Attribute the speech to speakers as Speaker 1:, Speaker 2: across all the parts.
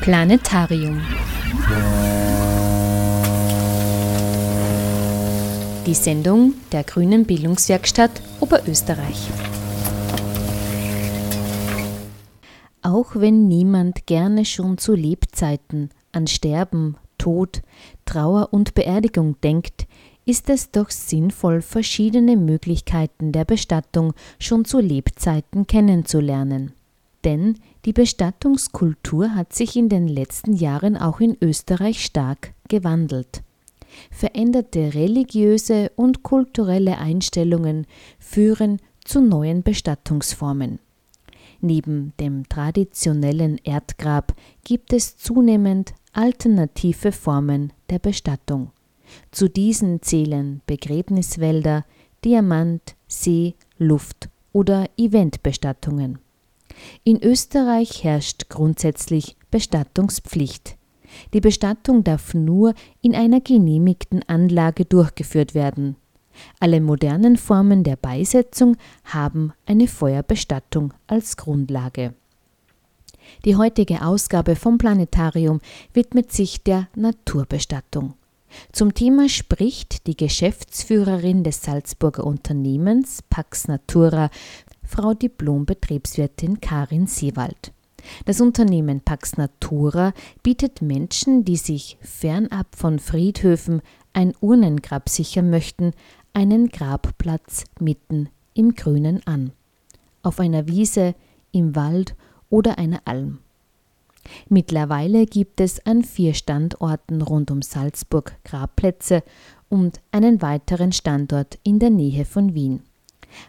Speaker 1: Planetarium. Die Sendung der Grünen Bildungswerkstatt Oberösterreich. Auch wenn niemand gerne schon zu Lebzeiten an Sterben, Tod, Trauer und Beerdigung denkt, ist es doch sinnvoll, verschiedene Möglichkeiten der Bestattung schon zu Lebzeiten kennenzulernen. Denn die Bestattungskultur hat sich in den letzten Jahren auch in Österreich stark gewandelt. Veränderte religiöse und kulturelle Einstellungen führen zu neuen Bestattungsformen. Neben dem traditionellen Erdgrab gibt es zunehmend alternative Formen der Bestattung. Zu diesen zählen Begräbniswälder, Diamant, See, Luft oder Eventbestattungen. In Österreich herrscht grundsätzlich Bestattungspflicht. Die Bestattung darf nur in einer genehmigten Anlage durchgeführt werden. Alle modernen Formen der Beisetzung haben eine Feuerbestattung als Grundlage. Die heutige Ausgabe vom Planetarium widmet sich der Naturbestattung. Zum Thema spricht die Geschäftsführerin des Salzburger Unternehmens Pax Natura, Frau Diplom-Betriebswirtin Karin Seewald. Das Unternehmen Pax Natura bietet Menschen, die sich fernab von Friedhöfen ein Urnengrab sichern möchten, einen Grabplatz mitten im Grünen an. Auf einer Wiese, im Wald oder einer Alm. Mittlerweile gibt es an vier Standorten rund um Salzburg Grabplätze und einen weiteren Standort in der Nähe von Wien.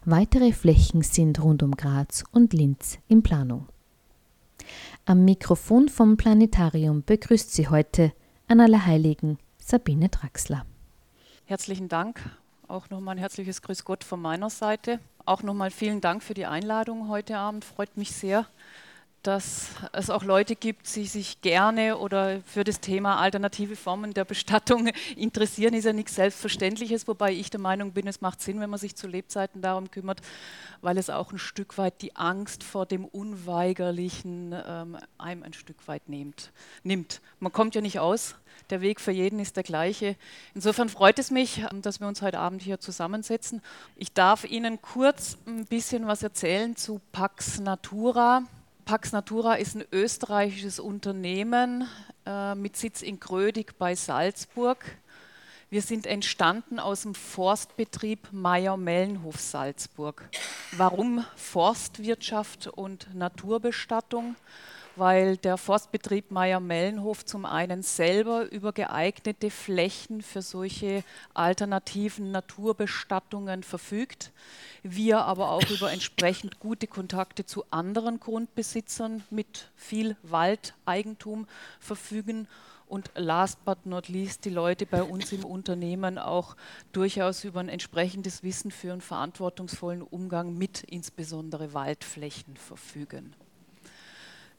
Speaker 1: Weitere Flächen sind rund um Graz und Linz in Planung. Am Mikrofon vom Planetarium begrüßt Sie heute an Allerheiligen Sabine Draxler.
Speaker 2: Herzlichen Dank. Auch nochmal ein herzliches Grüß Gott von meiner Seite. Auch nochmal vielen Dank für die Einladung heute Abend. Freut mich sehr, dass es auch Leute gibt, die sich gerne oder für das Thema alternative Formen der Bestattung interessieren, ist ja nichts Selbstverständliches, wobei ich der Meinung bin, es macht Sinn, wenn man sich zu Lebzeiten darum kümmert, weil es auch ein Stück weit die Angst vor dem Unweigerlichen ähm, einem ein Stück weit nimmt. nimmt. Man kommt ja nicht aus, der Weg für jeden ist der gleiche. Insofern freut es mich, dass wir uns heute Abend hier zusammensetzen. Ich darf Ihnen kurz ein bisschen was erzählen zu Pax Natura. Pax Natura ist ein österreichisches Unternehmen äh, mit Sitz in Grödig bei Salzburg. Wir sind entstanden aus dem Forstbetrieb Meyer-Mellenhof Salzburg. Warum Forstwirtschaft und Naturbestattung? Weil der Forstbetrieb Meyer-Mellenhof zum einen selber über geeignete Flächen für solche alternativen Naturbestattungen verfügt, wir aber auch über entsprechend gute Kontakte zu anderen Grundbesitzern mit viel Waldeigentum verfügen und last but not least die Leute bei uns im Unternehmen auch durchaus über ein entsprechendes Wissen für einen verantwortungsvollen Umgang mit insbesondere Waldflächen verfügen.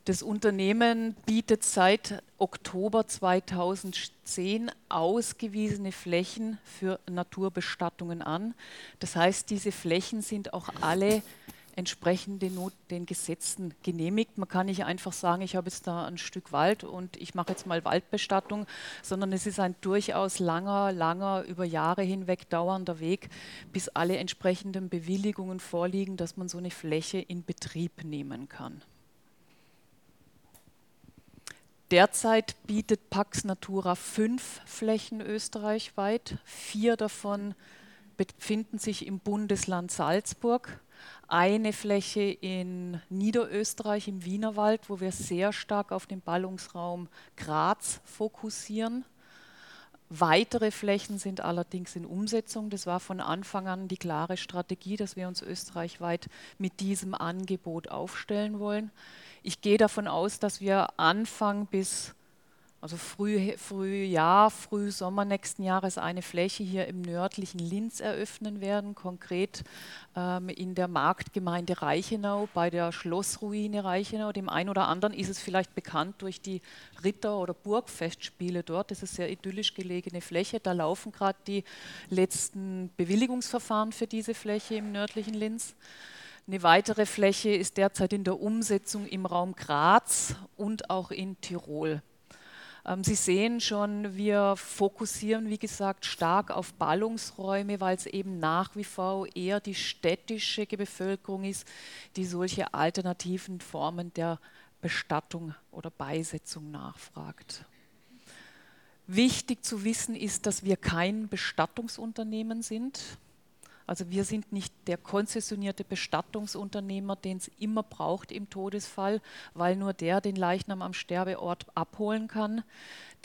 Speaker 2: Das Unternehmen bietet seit Oktober 2010 ausgewiesene Flächen für Naturbestattungen an. Das heißt, diese Flächen sind auch alle entsprechend den, den, Gesetzen genehmigt. Man kann nicht einfach sagen, ich habe jetzt da ein Stück Wald und ich mache jetzt mal Waldbestattung, sondern es ist ein durchaus langer, langer, über Jahre hinweg dauernder Weg, bis alle entsprechenden Bewilligungen vorliegen, dass man so eine Fläche in Betrieb nehmen kann. Derzeit bietet Pax Natura fünf Flächen österreichweit. Vier davon befinden sich im Bundesland Salzburg. Eine Fläche in Niederösterreich im Wienerwald, wo wir sehr stark auf den Ballungsraum Graz fokussieren. Weitere Flächen sind allerdings in Umsetzung. Das war von Anfang an die klare Strategie, dass wir uns österreichweit mit diesem Angebot aufstellen wollen. Ich gehe davon aus, dass wir Anfang bis also früh, Frühjahr, Frühsommer nächsten Jahres eine Fläche hier im nördlichen Linz eröffnen werden, konkret ähm, in der Marktgemeinde Reichenau bei der Schlossruine Reichenau. Dem einen oder anderen ist es vielleicht bekannt durch die Ritter- oder Burgfestspiele dort. Das ist eine sehr idyllisch gelegene Fläche. Da laufen gerade die letzten Bewilligungsverfahren für diese Fläche im nördlichen Linz. Eine weitere Fläche ist derzeit in der Umsetzung im Raum Graz und auch in Tirol. Ähm, Sie sehen schon, wir fokussieren, wie gesagt, stark auf Ballungsräume, weil es eben nach wie vor eher die städtische Bevölkerung ist, die solche alternativen Formen der Bestattung oder Beisetzung nachfragt. Wichtig zu wissen ist, dass wir kein Bestattungsunternehmen sind. Also wir sind nicht der konzessionierte Bestattungsunternehmer, den es immer braucht im Todesfall, weil nur der den Leichnam am Sterbeort abholen kann,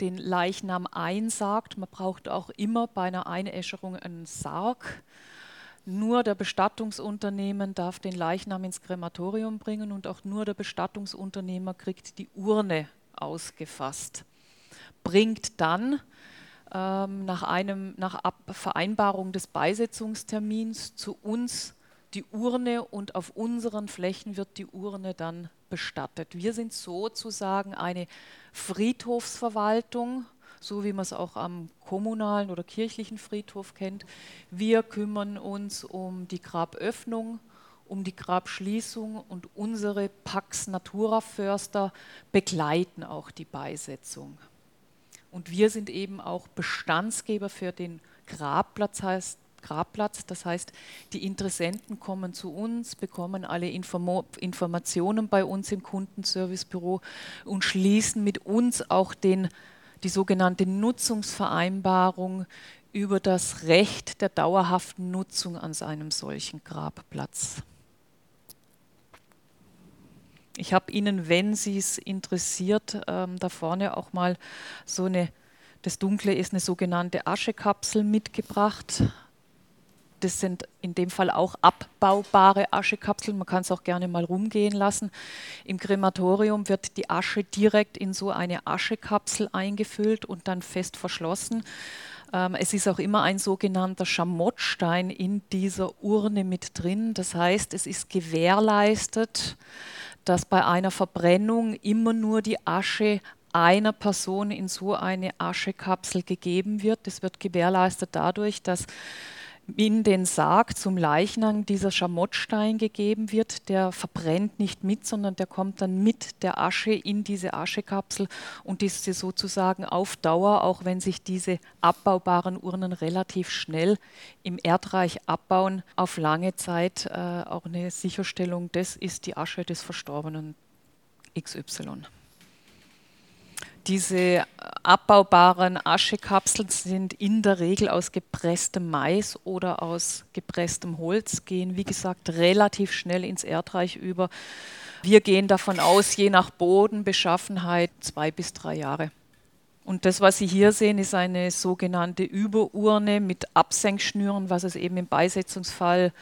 Speaker 2: den Leichnam einsagt. Man braucht auch immer bei einer Einäscherung einen Sarg. Nur der Bestattungsunternehmen darf den Leichnam ins Krematorium bringen und auch nur der Bestattungsunternehmer kriegt die Urne ausgefasst. Bringt dann nach, einem, nach Ab Vereinbarung des Beisetzungstermins zu uns die Urne und auf unseren Flächen wird die Urne dann bestattet. Wir sind sozusagen eine Friedhofsverwaltung, so wie man es auch am kommunalen oder kirchlichen Friedhof kennt. Wir kümmern uns um die Graböffnung, um die Grabschließung und unsere Pax Natura Förster begleiten auch die Beisetzung. Und wir sind eben auch Bestandsgeber für den Grabplatz, heißt, Grabplatz. Das heißt, die Interessenten kommen zu uns, bekommen alle Inform Informationen bei uns im Kundenservicebüro und schließen mit uns auch den, die sogenannte Nutzungsvereinbarung über das Recht der dauerhaften Nutzung an einem solchen Grabplatz. Ich habe Ihnen, wenn Sie es interessiert, ähm, da vorne auch mal so eine, das Dunkle ist eine sogenannte Aschekapsel mitgebracht. Das sind in dem Fall auch abbaubare Aschekapseln. Man kann es auch gerne mal rumgehen lassen. Im Krematorium wird die Asche direkt in so eine Aschekapsel eingefüllt und dann fest verschlossen. Ähm, es ist auch immer ein sogenannter Schamottstein in dieser Urne mit drin. Das heißt, es ist gewährleistet, dass bei einer Verbrennung immer nur die Asche einer Person in so eine Aschekapsel gegeben wird. Das wird gewährleistet dadurch, dass in den Sarg zum Leichnam dieser Schamottstein gegeben wird. Der verbrennt nicht mit, sondern der kommt dann mit der Asche in diese Aschekapsel und ist sie sozusagen auf Dauer, auch wenn sich diese abbaubaren Urnen relativ schnell im Erdreich abbauen, auf lange Zeit äh, auch eine Sicherstellung, das ist die Asche des Verstorbenen XY. Diese abbaubaren Aschekapseln sind in der Regel aus gepresstem Mais oder aus gepresstem Holz, gehen wie gesagt relativ schnell ins Erdreich über. Wir gehen davon aus, je nach Bodenbeschaffenheit zwei bis drei Jahre. Und das, was Sie hier sehen, ist eine sogenannte Überurne mit Absenkschnüren, was es eben im Beisetzungsfall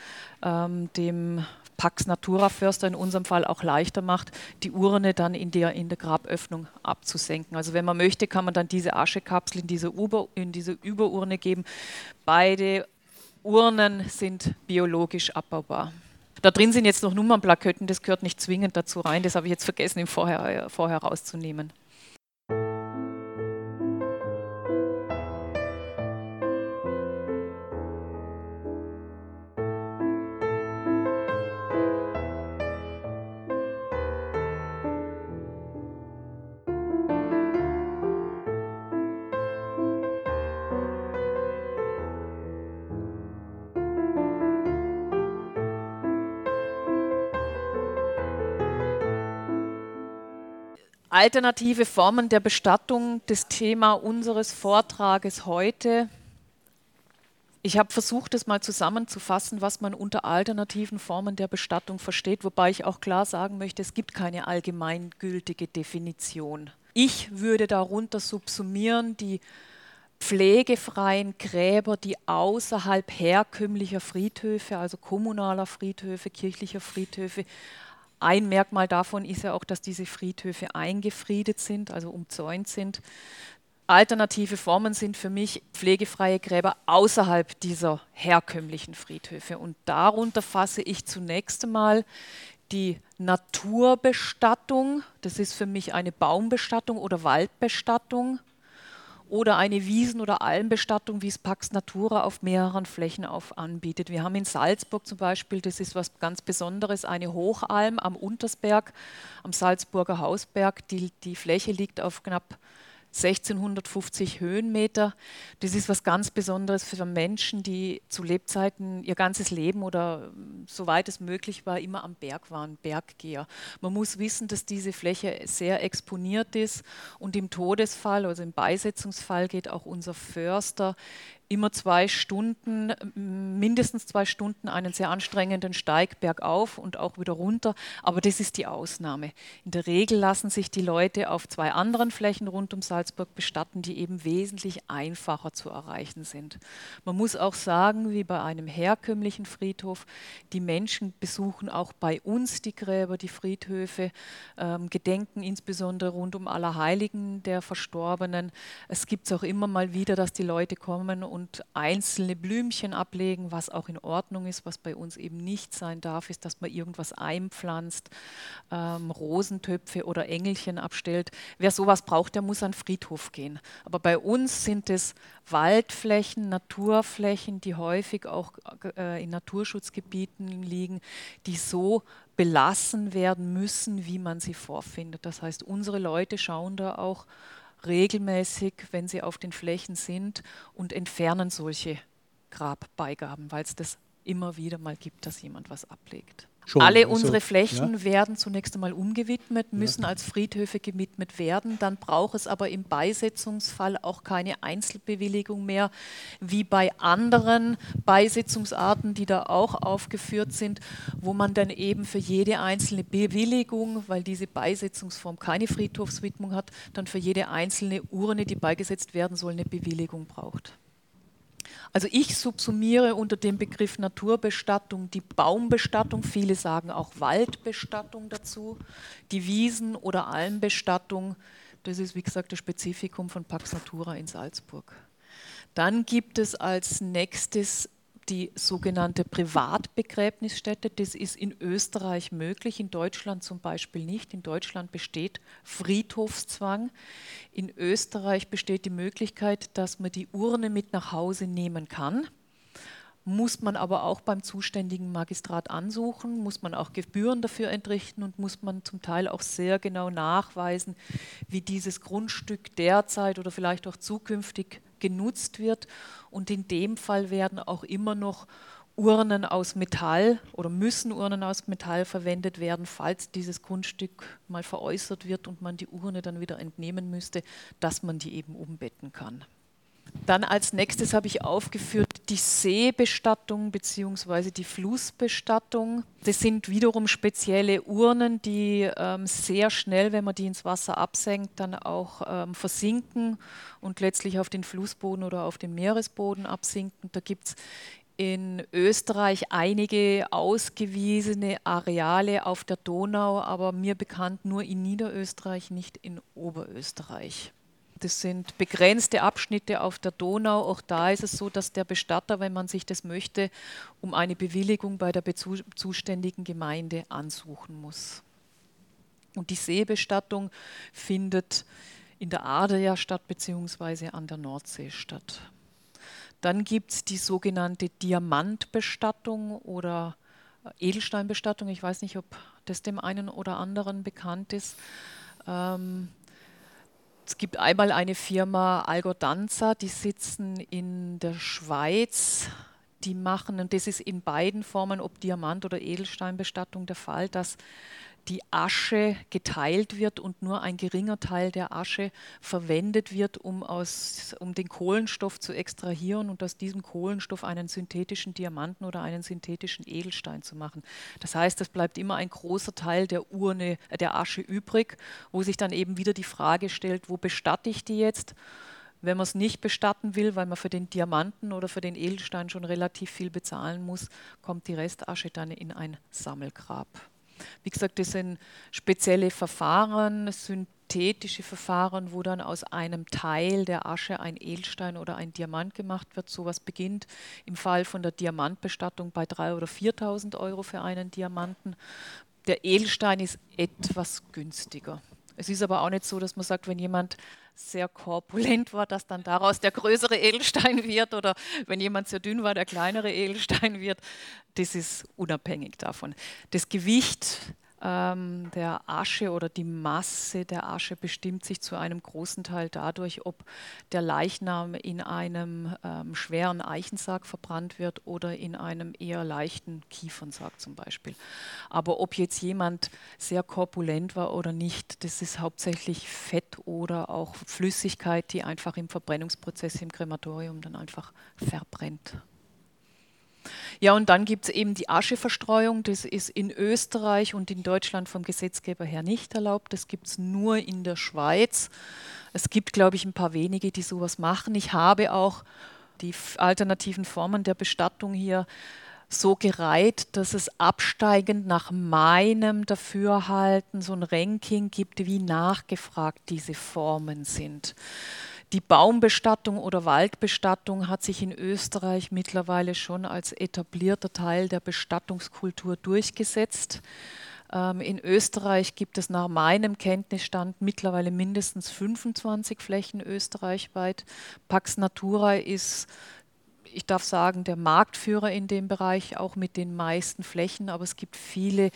Speaker 2: ähm, dem Pax Natura Förster in unserem Fall auch leichter macht, die Urne dann in der, in der Graböffnung abzusenken. Also wenn man möchte, kann man dann diese Aschekapsel in diese, Über, in diese Überurne geben. Beide Urnen sind biologisch abbaubar. Da drin sind jetzt noch Nummernplaketten, das gehört nicht zwingend dazu rein, das habe ich jetzt vergessen, im Vorher, vorher rauszunehmen. Alternative Formen der Bestattung, das Thema unseres Vortrages heute. Ich habe versucht, es mal zusammenzufassen, was man unter alternativen Formen der Bestattung versteht, wobei ich auch klar sagen möchte, es gibt keine allgemeingültige Definition. Ich würde darunter subsumieren die pflegefreien Gräber, die außerhalb herkömmlicher Friedhöfe, also kommunaler Friedhöfe, kirchlicher Friedhöfe, ein Merkmal davon ist ja auch, dass diese Friedhöfe eingefriedet sind, also umzäunt sind. Alternative Formen sind für mich pflegefreie Gräber außerhalb dieser herkömmlichen Friedhöfe. Und darunter fasse ich zunächst einmal die Naturbestattung. Das ist für mich eine Baumbestattung oder Waldbestattung. Oder eine Wiesen- oder Almbestattung, wie es Pax Natura auf mehreren Flächen auf anbietet. Wir haben in Salzburg zum Beispiel, das ist was ganz Besonderes, eine Hochalm am Untersberg, am Salzburger Hausberg. Die, die Fläche liegt auf knapp 1650 Höhenmeter. Das ist was ganz Besonderes für Menschen, die zu Lebzeiten ihr ganzes Leben oder soweit es möglich war, immer am Berg waren, Berggeher. Man muss wissen, dass diese Fläche sehr exponiert ist und im Todesfall, also im Beisetzungsfall, geht auch unser Förster immer zwei Stunden, mindestens zwei Stunden einen sehr anstrengenden Steig bergauf und auch wieder runter. Aber das ist die Ausnahme. In der Regel lassen sich die Leute auf zwei anderen Flächen rund um Salzburg bestatten, die eben wesentlich einfacher zu erreichen sind. Man muss auch sagen, wie bei einem herkömmlichen Friedhof, die Menschen besuchen auch bei uns die Gräber, die Friedhöfe, ähm, gedenken insbesondere rund um Allerheiligen der Verstorbenen. Es gibt es auch immer mal wieder, dass die Leute kommen einzelne Blümchen ablegen, was auch in Ordnung ist. Was bei uns eben nicht sein darf, ist, dass man irgendwas einpflanzt, ähm, Rosentöpfe oder Engelchen abstellt. Wer sowas braucht, der muss an den Friedhof gehen. Aber bei uns sind es Waldflächen, Naturflächen, die häufig auch äh, in Naturschutzgebieten liegen, die so belassen werden müssen, wie man sie vorfindet. Das heißt, unsere Leute schauen da auch regelmäßig, wenn sie auf den Flächen sind und entfernen solche Grabbeigaben, weil es das immer wieder mal gibt, dass jemand was ablegt. Schon, Alle also, unsere Flächen ja. werden zunächst einmal umgewidmet, müssen ja. als Friedhöfe gewidmet werden. Dann braucht es aber im Beisetzungsfall auch keine Einzelbewilligung mehr, wie bei anderen Beisetzungsarten, die da auch aufgeführt sind, wo man dann eben für jede einzelne Bewilligung, weil diese Beisetzungsform keine Friedhofswidmung hat, dann für jede einzelne Urne, die beigesetzt werden soll, eine Bewilligung braucht. Also ich subsumiere unter dem Begriff Naturbestattung die Baumbestattung, viele sagen auch Waldbestattung dazu, die Wiesen- oder Almbestattung, das ist wie gesagt das Spezifikum von Pax Natura in Salzburg. Dann gibt es als nächstes die sogenannte Privatbegräbnisstätte. Das ist in Österreich möglich, in Deutschland zum Beispiel nicht. In Deutschland besteht Friedhofszwang. In Österreich besteht die Möglichkeit, dass man die Urne mit nach Hause nehmen kann. Muss man aber auch beim zuständigen Magistrat ansuchen, muss man auch Gebühren dafür entrichten und muss man zum Teil auch sehr genau nachweisen, wie dieses Grundstück derzeit oder vielleicht auch zukünftig genutzt wird. Und in dem Fall werden auch immer noch Urnen aus Metall oder müssen Urnen aus Metall verwendet werden, falls dieses Grundstück mal veräußert wird und man die Urne dann wieder entnehmen müsste, dass man die eben umbetten kann. Dann als nächstes habe ich aufgeführt die Seebestattung bzw. die Flussbestattung. Das sind wiederum spezielle Urnen, die ähm, sehr schnell, wenn man die ins Wasser absenkt, dann auch ähm, versinken und letztlich auf den Flussboden oder auf den Meeresboden absinken. Da gibt es in Österreich einige ausgewiesene Areale auf der Donau, aber mir bekannt nur in Niederösterreich, nicht in Oberösterreich. Das sind begrenzte Abschnitte auf der Donau. Auch da ist es so, dass der Bestatter, wenn man sich das möchte, um eine Bewilligung bei der zuständigen Gemeinde ansuchen muss. Und die Seebestattung findet in der Ader ja statt, beziehungsweise an der Nordsee statt. Dann gibt es die sogenannte Diamantbestattung oder Edelsteinbestattung. Ich weiß nicht, ob das dem einen oder anderen bekannt ist. Ähm, es gibt einmal eine Firma Algodanza, die sitzen in der Schweiz. Die machen, und das ist in beiden Formen, ob Diamant- oder Edelsteinbestattung der Fall, dass die Asche geteilt wird und nur ein geringer Teil der Asche verwendet wird, um, aus, um den Kohlenstoff zu extrahieren und aus diesem Kohlenstoff einen synthetischen Diamanten oder einen synthetischen Edelstein zu machen. Das heißt, es bleibt immer ein großer Teil der Urne, äh, der Asche übrig, wo sich dann eben wieder die Frage stellt, wo bestatte ich die jetzt? Wenn man es nicht bestatten will, weil man für den Diamanten oder für den Edelstein schon relativ viel bezahlen muss, kommt die Restasche dann in ein Sammelgrab. Wie gesagt, das sind spezielle Verfahren, synthetische Verfahren, wo dann aus einem Teil der Asche ein Edelstein oder ein Diamant gemacht wird. Sowas beginnt im Fall von der Diamantbestattung bei 3.000 oder 4.000 Euro für einen Diamanten. Der Edelstein ist etwas günstiger. Es ist aber auch nicht so, dass man sagt, wenn jemand sehr korpulent war, dass dann daraus der größere Edelstein wird oder wenn jemand sehr dünn war, der kleinere Edelstein wird. Das ist unabhängig davon. Das Gewicht ähm, der Asche oder die Masse der Asche bestimmt sich zu einem großen Teil dadurch, ob der Leichnam in einem ähm, schweren Eichensarg verbrannt wird oder in einem eher leichten Kiefernsarg zum Beispiel. Aber ob jetzt jemand sehr korpulent war oder nicht, das ist hauptsächlich Fett oder auch Flüssigkeit, die einfach im Verbrennungsprozess im Krematorium dann einfach verbrennt. Ja, und dann gibt es eben die Ascheverstreuung. Das ist in Österreich und in Deutschland vom Gesetzgeber her nicht erlaubt. Das gibt es nur in der Schweiz. Es gibt, glaube ich, ein paar wenige, die sowas machen. Ich habe auch die alternativen Formen der Bestattung hier so gereiht, dass es absteigend nach meinem Dafürhalten so ein Ranking gibt, wie nachgefragt diese Formen sind. Die Baumbestattung oder Waldbestattung hat sich in Österreich mittlerweile schon als etablierter Teil der Bestattungskultur durchgesetzt. Ähm, in Österreich gibt es nach meinem Kenntnisstand mittlerweile mindestens 25 Flächen österreichweit. Pax Natura ist ich darf sagen, der Marktführer in dem Bereich, auch mit den meisten Flächen, aber es gibt viele,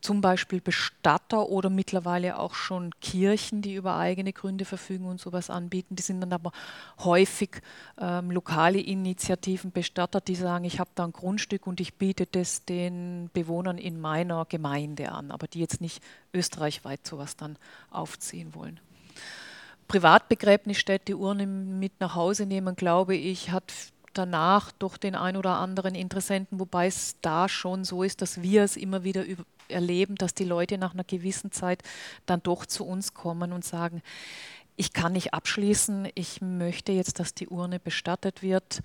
Speaker 2: zum Beispiel Bestatter oder mittlerweile auch schon Kirchen, die über eigene Gründe verfügen und sowas anbieten. Die sind dann aber häufig ähm, lokale Initiativen, Bestatter, die sagen, ich habe da ein Grundstück und ich biete das den Bewohnern in meiner Gemeinde an, aber die jetzt nicht österreichweit sowas dann aufziehen wollen. Privatbegräbnisstätte Urne mit nach Hause nehmen, glaube ich, hat danach durch den ein oder anderen Interessenten, wobei es da schon so ist, dass wir es immer wieder erleben, dass die Leute nach einer gewissen Zeit dann doch zu uns kommen und sagen, ich kann nicht abschließen, ich möchte jetzt, dass die Urne bestattet wird.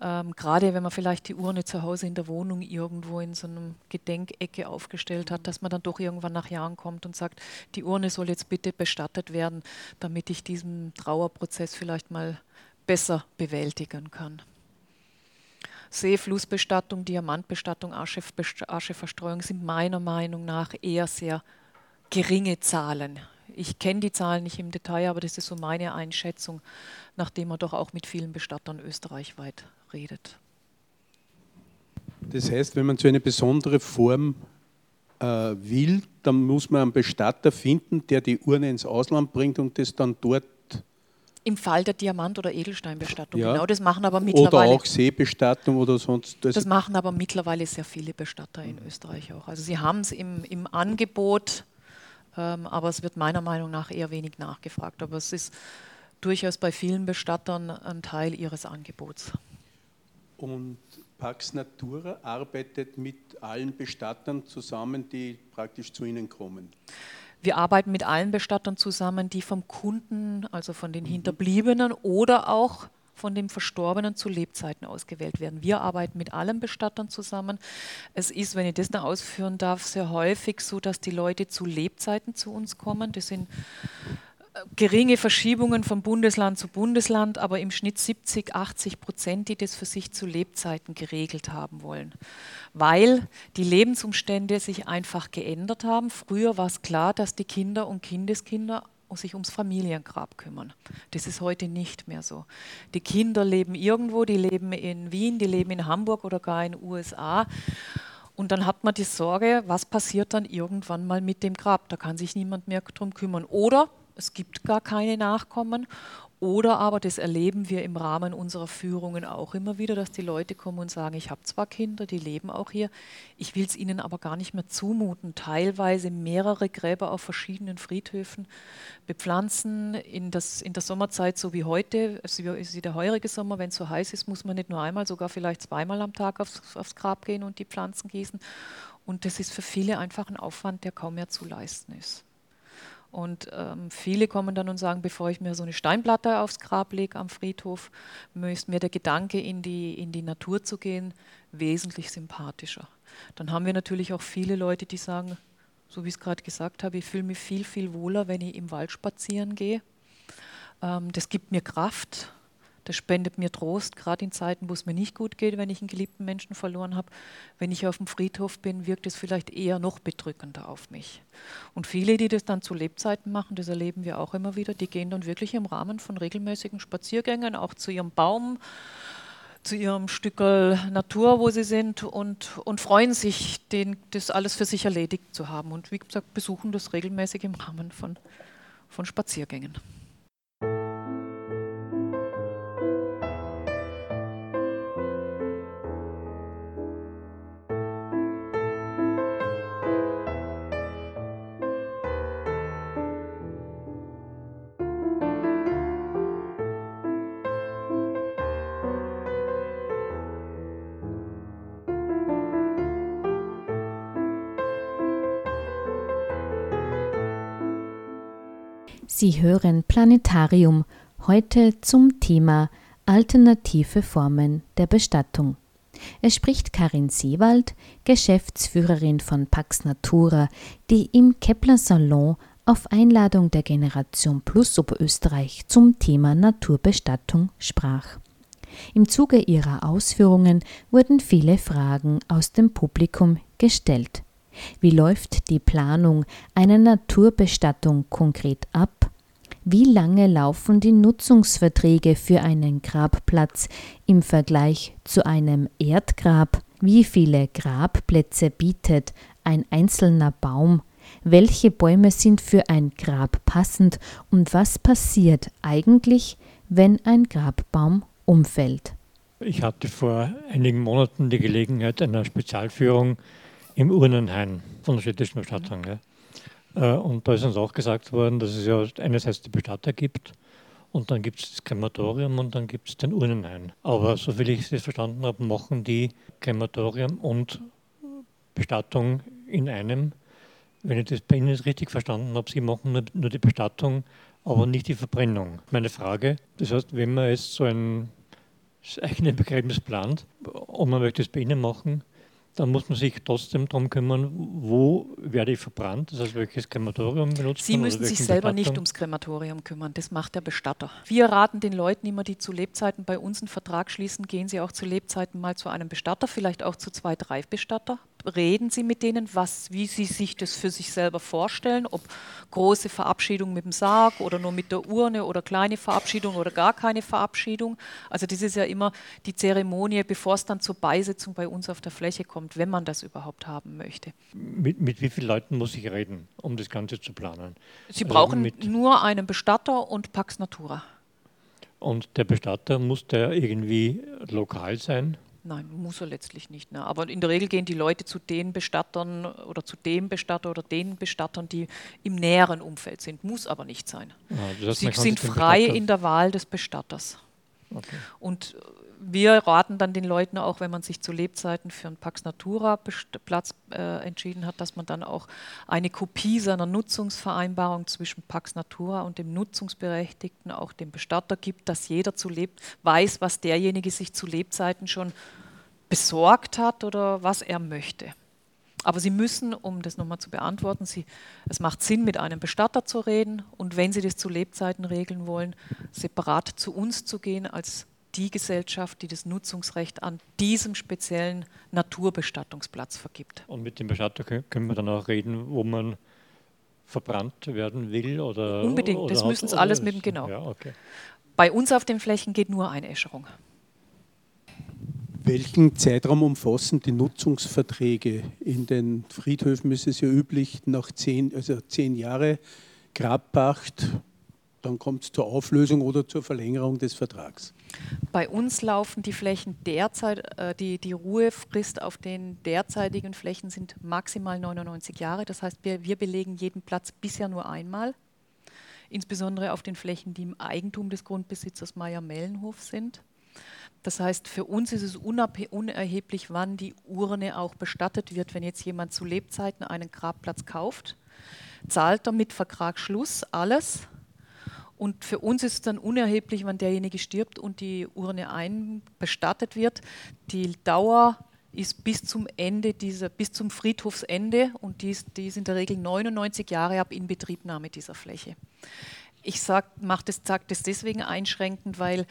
Speaker 2: Ähm, gerade wenn man vielleicht die Urne zu Hause in der Wohnung irgendwo in so einem Gedenkecke aufgestellt hat, dass man dann doch irgendwann nach Jahren kommt und sagt, die Urne soll jetzt bitte bestattet werden, damit ich diesen Trauerprozess vielleicht mal besser bewältigen kann. Seeflussbestattung, Diamantbestattung, Asche, Ascheverstreuung sind meiner Meinung nach eher sehr geringe Zahlen. Ich kenne die Zahlen nicht im Detail, aber das ist so meine Einschätzung, nachdem man doch auch mit vielen Bestattern österreichweit redet.
Speaker 3: Das heißt, wenn man so eine besondere Form äh, will, dann muss man einen Bestatter finden, der die Urne ins Ausland bringt und das dann dort
Speaker 2: im Fall der Diamant- oder Edelsteinbestattung, ja. genau. Das machen aber mittlerweile.
Speaker 3: Oder auch Seebestattung oder sonst.
Speaker 2: Das, das machen aber mittlerweile sehr viele Bestatter in Österreich auch. Also sie haben es im, im Angebot, ähm, aber es wird meiner Meinung nach eher wenig nachgefragt. Aber es ist durchaus bei vielen Bestattern ein Teil ihres Angebots.
Speaker 3: Und Pax Natura arbeitet mit allen Bestattern zusammen, die praktisch zu Ihnen kommen.
Speaker 2: Wir arbeiten mit allen Bestattern zusammen, die vom Kunden, also von den mhm. Hinterbliebenen oder auch von dem Verstorbenen zu Lebzeiten ausgewählt werden. Wir arbeiten mit allen Bestattern zusammen. Es ist, wenn ich das noch ausführen darf, sehr häufig so, dass die Leute zu Lebzeiten zu uns kommen. Das sind geringe Verschiebungen von Bundesland zu Bundesland, aber im Schnitt 70, 80 Prozent, die das für sich zu Lebzeiten geregelt haben wollen. Weil die Lebensumstände sich einfach geändert haben. Früher war es klar, dass die Kinder und Kindeskinder sich ums Familiengrab kümmern. Das ist heute nicht mehr so. Die Kinder leben irgendwo, die leben in Wien, die leben in Hamburg oder gar in den USA. Und dann hat man die Sorge, was passiert dann irgendwann mal mit dem Grab? Da kann sich niemand mehr drum kümmern. Oder es gibt gar keine Nachkommen. Oder aber, das erleben wir im Rahmen unserer Führungen auch immer wieder, dass die Leute kommen und sagen, ich habe zwar Kinder, die leben auch hier, ich will es ihnen aber gar nicht mehr zumuten, teilweise mehrere Gräber auf verschiedenen Friedhöfen bepflanzen, in, das, in der Sommerzeit so wie heute, es ist wie der heurige Sommer, wenn es so heiß ist, muss man nicht nur einmal, sogar vielleicht zweimal am Tag aufs, aufs Grab gehen und die Pflanzen gießen. Und das ist für viele einfach ein Aufwand, der kaum mehr zu leisten ist. Und ähm, viele kommen dann und sagen, bevor ich mir so eine Steinplatte aufs Grab lege am Friedhof, ist mir der Gedanke, in die, in die Natur zu gehen, wesentlich sympathischer. Dann haben wir natürlich auch viele Leute, die sagen, so wie ich es gerade gesagt habe, ich fühle mich viel, viel wohler, wenn ich im Wald spazieren gehe. Ähm, das gibt mir Kraft. Das spendet mir Trost, gerade in Zeiten, wo es mir nicht gut geht, wenn ich einen geliebten Menschen verloren habe. Wenn ich auf dem Friedhof bin, wirkt es vielleicht eher noch bedrückender auf mich. Und viele, die das dann zu Lebzeiten machen, das erleben wir auch immer wieder, die gehen dann wirklich im Rahmen von regelmäßigen Spaziergängen auch zu ihrem Baum zu ihrem Stück Natur, wo sie sind und, und freuen sich, den, das alles für sich erledigt zu haben. Und wie gesagt, besuchen das regelmäßig im Rahmen von, von Spaziergängen.
Speaker 1: Sie hören Planetarium heute zum Thema Alternative Formen der Bestattung. Es spricht Karin Seewald, Geschäftsführerin von Pax Natura, die im Kepler Salon auf Einladung der Generation Plus Oberösterreich zum Thema Naturbestattung sprach. Im Zuge ihrer Ausführungen wurden viele Fragen aus dem Publikum gestellt. Wie läuft die Planung einer Naturbestattung konkret ab? Wie lange laufen die Nutzungsverträge für einen Grabplatz im Vergleich zu einem Erdgrab? Wie viele Grabplätze bietet ein einzelner Baum? Welche Bäume sind für ein Grab passend und was passiert eigentlich, wenn ein Grabbaum umfällt?
Speaker 4: Ich hatte vor einigen Monaten die Gelegenheit einer Spezialführung im Urnenhain von der städtischen Bestattung. Ja. Äh, und da ist uns auch gesagt worden, dass es ja einerseits die Bestatter gibt und dann gibt es das Krematorium und dann gibt es den Urnenhain. Aber soviel ich es verstanden habe, machen die Krematorium und Bestattung in einem. Wenn ich das bei Ihnen richtig verstanden habe, Sie machen nur, nur die Bestattung, aber nicht die Verbrennung. Meine Frage, das heißt, wenn man jetzt so ein eigenes Begräbnis plant und man möchte es bei Ihnen machen, dann muss man sich trotzdem darum kümmern, wo werde ich verbrannt, das heißt, welches Krematorium benutzt
Speaker 2: Sie müssen sich selber Bestattung? nicht ums Krematorium kümmern, das macht der Bestatter. Wir raten den Leuten immer, die zu Lebzeiten bei uns einen Vertrag schließen, gehen sie auch zu Lebzeiten mal zu einem Bestatter, vielleicht auch zu zwei, drei Bestatter, reden Sie mit denen, was, wie Sie sich das für sich selber vorstellen, ob große Verabschiedung mit dem Sarg oder nur mit der Urne oder kleine Verabschiedung oder gar keine Verabschiedung. Also das ist ja immer die Zeremonie, bevor es dann zur Beisetzung bei uns auf der Fläche kommt, wenn man das überhaupt haben möchte.
Speaker 4: Mit, mit wie vielen Leuten muss ich reden, um das Ganze zu planen?
Speaker 2: Sie also brauchen nur einen Bestatter und Pax Natura.
Speaker 4: Und der Bestatter muss der irgendwie lokal sein?
Speaker 2: Nein, muss er letztlich nicht. Ne? Aber in der Regel gehen die Leute zu den Bestattern oder zu dem Bestatter oder den Bestattern, die im näheren Umfeld sind. Muss aber nicht sein. Ja, heißt, Sie sind frei in der Wahl des Bestatters. Okay. Und wir raten dann den Leuten auch, wenn man sich zu Lebzeiten für einen Pax Natura Platz äh, entschieden hat, dass man dann auch eine Kopie seiner Nutzungsvereinbarung zwischen Pax Natura und dem Nutzungsberechtigten, auch dem Bestatter gibt, dass jeder zu lebt weiß, was derjenige sich zu Lebzeiten schon besorgt hat oder was er möchte. Aber Sie müssen, um das nochmal zu beantworten, Sie, es macht Sinn, mit einem Bestatter zu reden und wenn Sie das zu Lebzeiten regeln wollen, separat zu uns zu gehen als die Gesellschaft, die das Nutzungsrecht an diesem speziellen Naturbestattungsplatz vergibt.
Speaker 4: Und mit dem Bestatter können wir dann auch reden, wo man verbrannt werden will? Oder,
Speaker 2: Unbedingt, oder das müssen Sie alles mit dem, genau. Ja, okay. Bei uns auf den Flächen geht nur Einäscherung.
Speaker 3: Welchen Zeitraum umfassen die Nutzungsverträge? In den Friedhöfen ist es ja üblich, nach zehn, also zehn Jahre Grabpacht dann kommt es zur Auflösung oder zur Verlängerung des Vertrags.
Speaker 2: Bei uns laufen die Flächen derzeit, äh, die, die Ruhefrist auf den derzeitigen Flächen sind maximal 99 Jahre. Das heißt, wir, wir belegen jeden Platz bisher nur einmal, insbesondere auf den Flächen, die im Eigentum des Grundbesitzers Meier-Mellenhof sind. Das heißt, für uns ist es unerheblich, wann die Urne auch bestattet wird. Wenn jetzt jemand zu Lebzeiten einen Grabplatz kauft, zahlt er mit Vertragsschluss alles und für uns ist es dann unerheblich, wann derjenige stirbt und die Urne einbestattet wird. Die Dauer ist bis zum Ende dieser, bis zum Friedhofsende und die ist, die ist in der Regel 99 Jahre ab Inbetriebnahme dieser Fläche. Ich sage das, sag das deswegen einschränkend, weil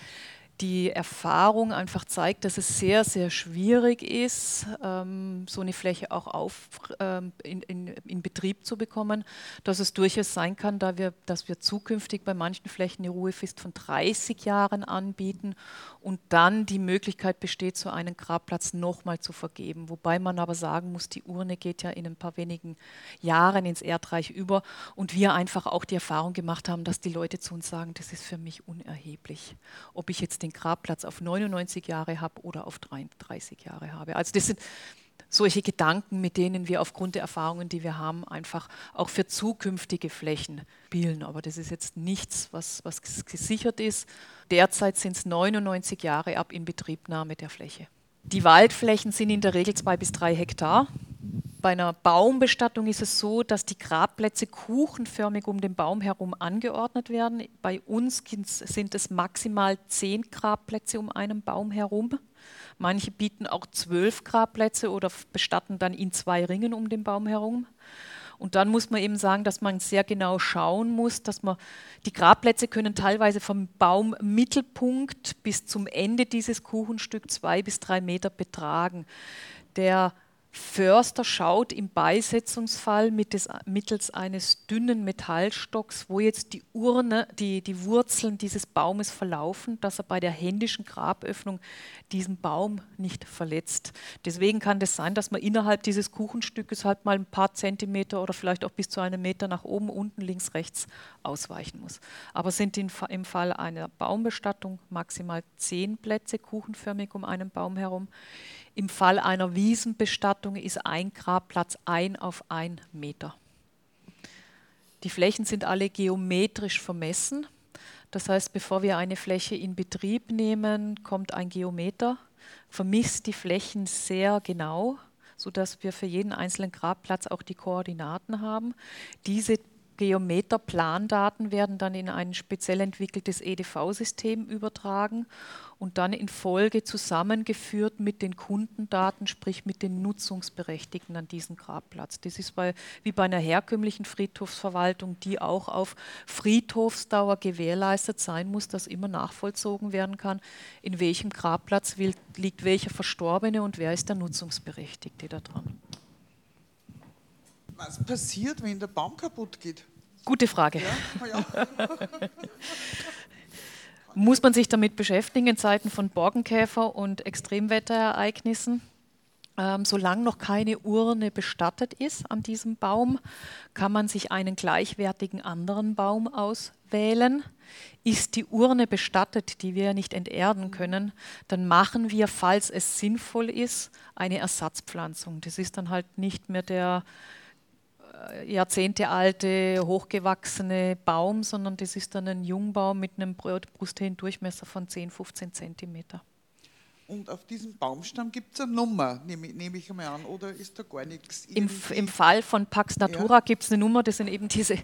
Speaker 2: die Erfahrung einfach zeigt, dass es sehr, sehr schwierig ist, ähm, so eine Fläche auch auf, ähm, in, in, in, Betrieb zu bekommen, dass es durchaus sein kann, da wir, dass wir zukünftig bei manchen Flächen eine Ruhefrist von 30 Jahren anbieten und dann die Möglichkeit besteht, so einen Grabplatz nochmal zu vergeben. Wobei man aber sagen muss, die Urne geht ja in ein paar wenigen Jahren ins Erdreich über und wir einfach auch die Erfahrung gemacht haben, dass die Leute zu uns sagen, das ist für mich unerheblich, ob ich jetzt den Grabplatz auf 99 Jahre habe oder auf 33 Jahre habe. Also das sind solche Gedanken, mit denen wir aufgrund der Erfahrungen, die wir haben, einfach auch für zukünftige Flächen spielen. Aber das ist jetzt nichts, was, was gesichert ist. Derzeit sind es 99 Jahre ab Inbetriebnahme der Fläche. Die Waldflächen sind in der Regel zwei bis drei Hektar bei einer Baumbestattung ist es so, dass die Grabplätze kuchenförmig um den Baum herum angeordnet werden. Bei uns sind es maximal zehn Grabplätze um einen Baum herum. Manche bieten auch zwölf Grabplätze oder bestatten dann in zwei Ringen um den Baum herum. Und dann muss man eben sagen, dass man sehr genau schauen muss, dass man die Grabplätze können teilweise vom Baummittelpunkt bis zum Ende dieses Kuchenstücks zwei bis drei Meter betragen. Der Förster schaut im Beisetzungsfall mittels eines dünnen Metallstocks, wo jetzt die Urne, die, die Wurzeln dieses Baumes verlaufen, dass er bei der händischen Graböffnung diesen Baum nicht verletzt. Deswegen kann es das sein, dass man innerhalb dieses Kuchenstückes halt mal ein paar Zentimeter oder vielleicht auch bis zu einem Meter nach oben, unten, links, rechts ausweichen muss. Aber sind in, im Fall einer Baumbestattung maximal zehn Plätze kuchenförmig um einen Baum herum. Im Fall einer Wiesenbestattung ist ein Grabplatz ein auf ein Meter. Die Flächen sind alle geometrisch vermessen. Das heißt, bevor wir eine Fläche in Betrieb nehmen, kommt ein Geometer, vermisst die Flächen sehr genau, sodass wir für jeden einzelnen Grabplatz auch die Koordinaten haben. Diese Geometer-Plandaten werden dann in ein speziell entwickeltes EDV-System übertragen und dann in Folge zusammengeführt mit den Kundendaten, sprich mit den Nutzungsberechtigten an diesem Grabplatz. Das ist bei, wie bei einer herkömmlichen Friedhofsverwaltung, die auch auf Friedhofsdauer gewährleistet sein muss, dass immer nachvollzogen werden kann, in welchem Grabplatz liegt welcher Verstorbene und wer ist der Nutzungsberechtigte da dran.
Speaker 5: Was passiert, wenn der Baum kaputt geht?
Speaker 2: Gute Frage. Ja, ja. Muss man sich damit beschäftigen in Zeiten von Borkenkäfer und Extremwetterereignissen? Ähm, solange noch keine Urne bestattet ist an diesem Baum, kann man sich einen gleichwertigen anderen Baum auswählen. Ist die Urne bestattet, die wir nicht enterden können, dann machen wir, falls es sinnvoll ist, eine Ersatzpflanzung. Das ist dann halt nicht mehr der jahrzehntealte, hochgewachsene Baum, sondern das ist dann ein Jungbaum mit einem Brusthöhendurchmesser von 10, 15 Zentimeter.
Speaker 5: Und auf diesem Baumstamm gibt es eine Nummer, nehme, nehme, ich einmal an, oder ist da gar nichts?
Speaker 2: Im, Im, Fall von Pax Natura ja. gibt es eine Nummer, das sind eben diese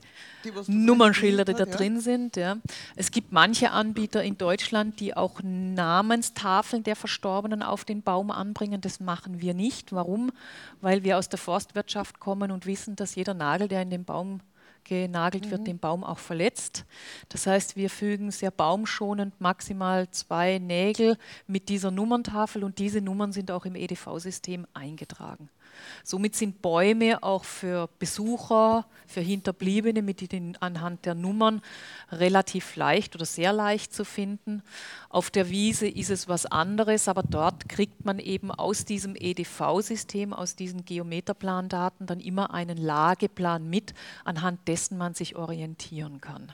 Speaker 2: die, Nummernschilder, die da ja. drin sind. Ja. Es gibt manche Anbieter in Deutschland, die auch Namenstafeln der Verstorbenen auf den Baum anbringen. Das machen wir nicht. Warum? Weil wir aus der Forstwirtschaft kommen und wissen, dass jeder Nagel, der in den Baum genagelt mhm. wird, den Baum auch verletzt. Das heißt, wir fügen sehr baumschonend maximal zwei Nägel mit dieser Nummerntafel und diese Nummern sind auch im EDV-System eingetragen. Somit sind Bäume auch für Besucher, für Hinterbliebene mit den, anhand der Nummern relativ leicht oder sehr leicht zu finden. Auf der Wiese ist es was anderes, aber dort kriegt man eben aus diesem EDV-System, aus diesen Geometerplandaten dann immer einen Lageplan mit, anhand dessen man sich orientieren kann.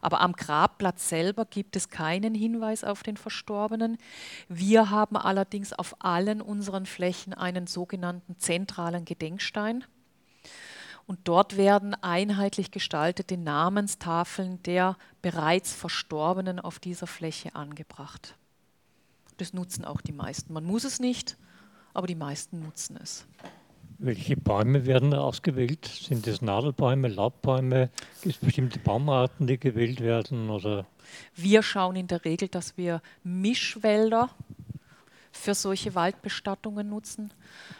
Speaker 2: Aber am Grabplatz selber gibt es keinen Hinweis auf den Verstorbenen. Wir haben allerdings auf allen unseren Flächen einen sogenannten zentralen Gedenkstein. Und dort werden einheitlich gestaltete Namenstafeln der bereits Verstorbenen auf dieser Fläche angebracht. Das nutzen auch die meisten. Man muss es nicht, aber die meisten nutzen es.
Speaker 4: Welche Bäume werden da ausgewählt? Sind es Nadelbäume, Laubbäume? Gibt es bestimmte Baumarten, die gewählt werden? Oder?
Speaker 2: Wir schauen in der Regel, dass wir Mischwälder für solche Waldbestattungen nutzen.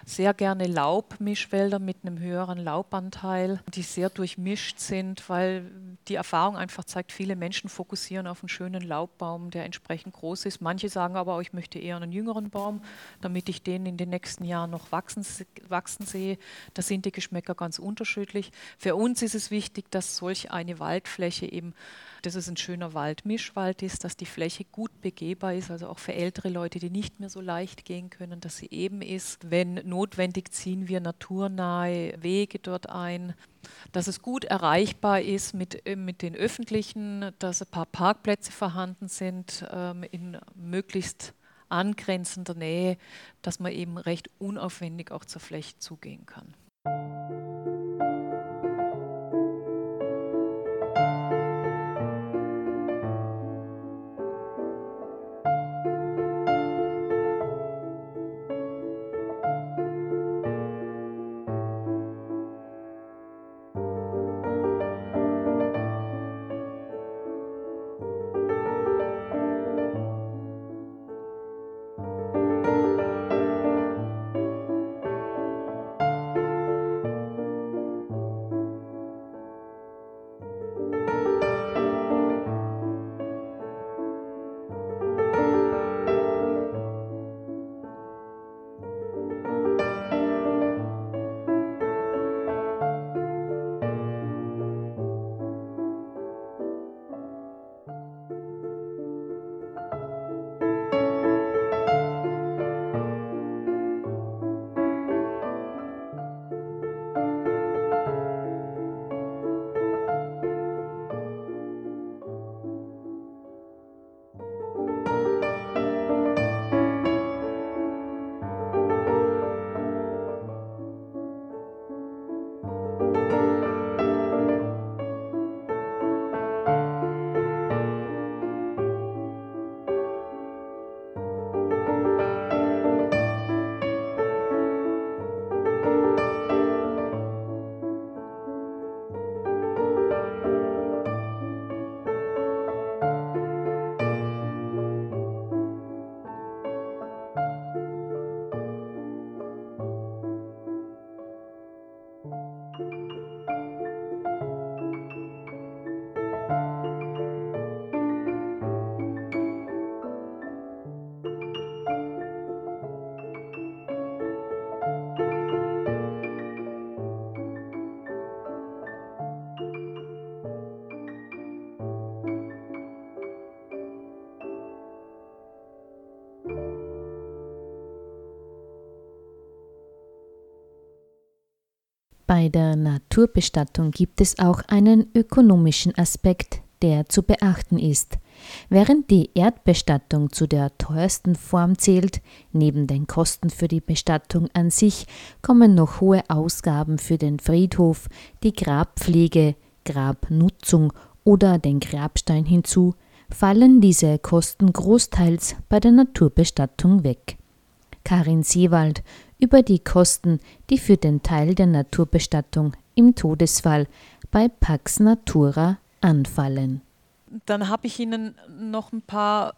Speaker 2: Sehr gerne Laubmischwälder mit einem höheren Laubanteil, die sehr durchmischt sind, weil die Erfahrung einfach zeigt, viele Menschen fokussieren auf einen schönen Laubbaum, der entsprechend groß ist. Manche sagen aber, auch, ich möchte eher einen jüngeren Baum, damit ich den in den nächsten Jahren noch wachsen, wachsen sehe. Da sind die Geschmäcker ganz unterschiedlich. Für uns ist es wichtig, dass solch eine Waldfläche eben dass es ein schöner Waldmischwald ist, dass die Fläche gut begehbar ist, also auch für ältere Leute, die nicht mehr so leicht gehen können, dass sie eben ist. Wenn notwendig, ziehen wir naturnahe Wege dort ein, dass es gut erreichbar ist mit, äh, mit den öffentlichen, dass ein paar Parkplätze vorhanden sind ähm, in möglichst angrenzender Nähe, dass man eben recht unaufwendig auch zur Fläche zugehen kann.
Speaker 1: Bei der Naturbestattung gibt es auch einen ökonomischen Aspekt, der zu beachten ist. Während die Erdbestattung zu der teuersten Form zählt, neben den Kosten für die Bestattung an sich kommen noch hohe Ausgaben für den Friedhof, die Grabpflege, Grabnutzung oder den Grabstein hinzu, fallen diese Kosten großteils bei der Naturbestattung weg. Karin Seewald über die Kosten, die für den Teil der Naturbestattung im Todesfall bei Pax Natura anfallen.
Speaker 2: Dann habe ich Ihnen noch ein paar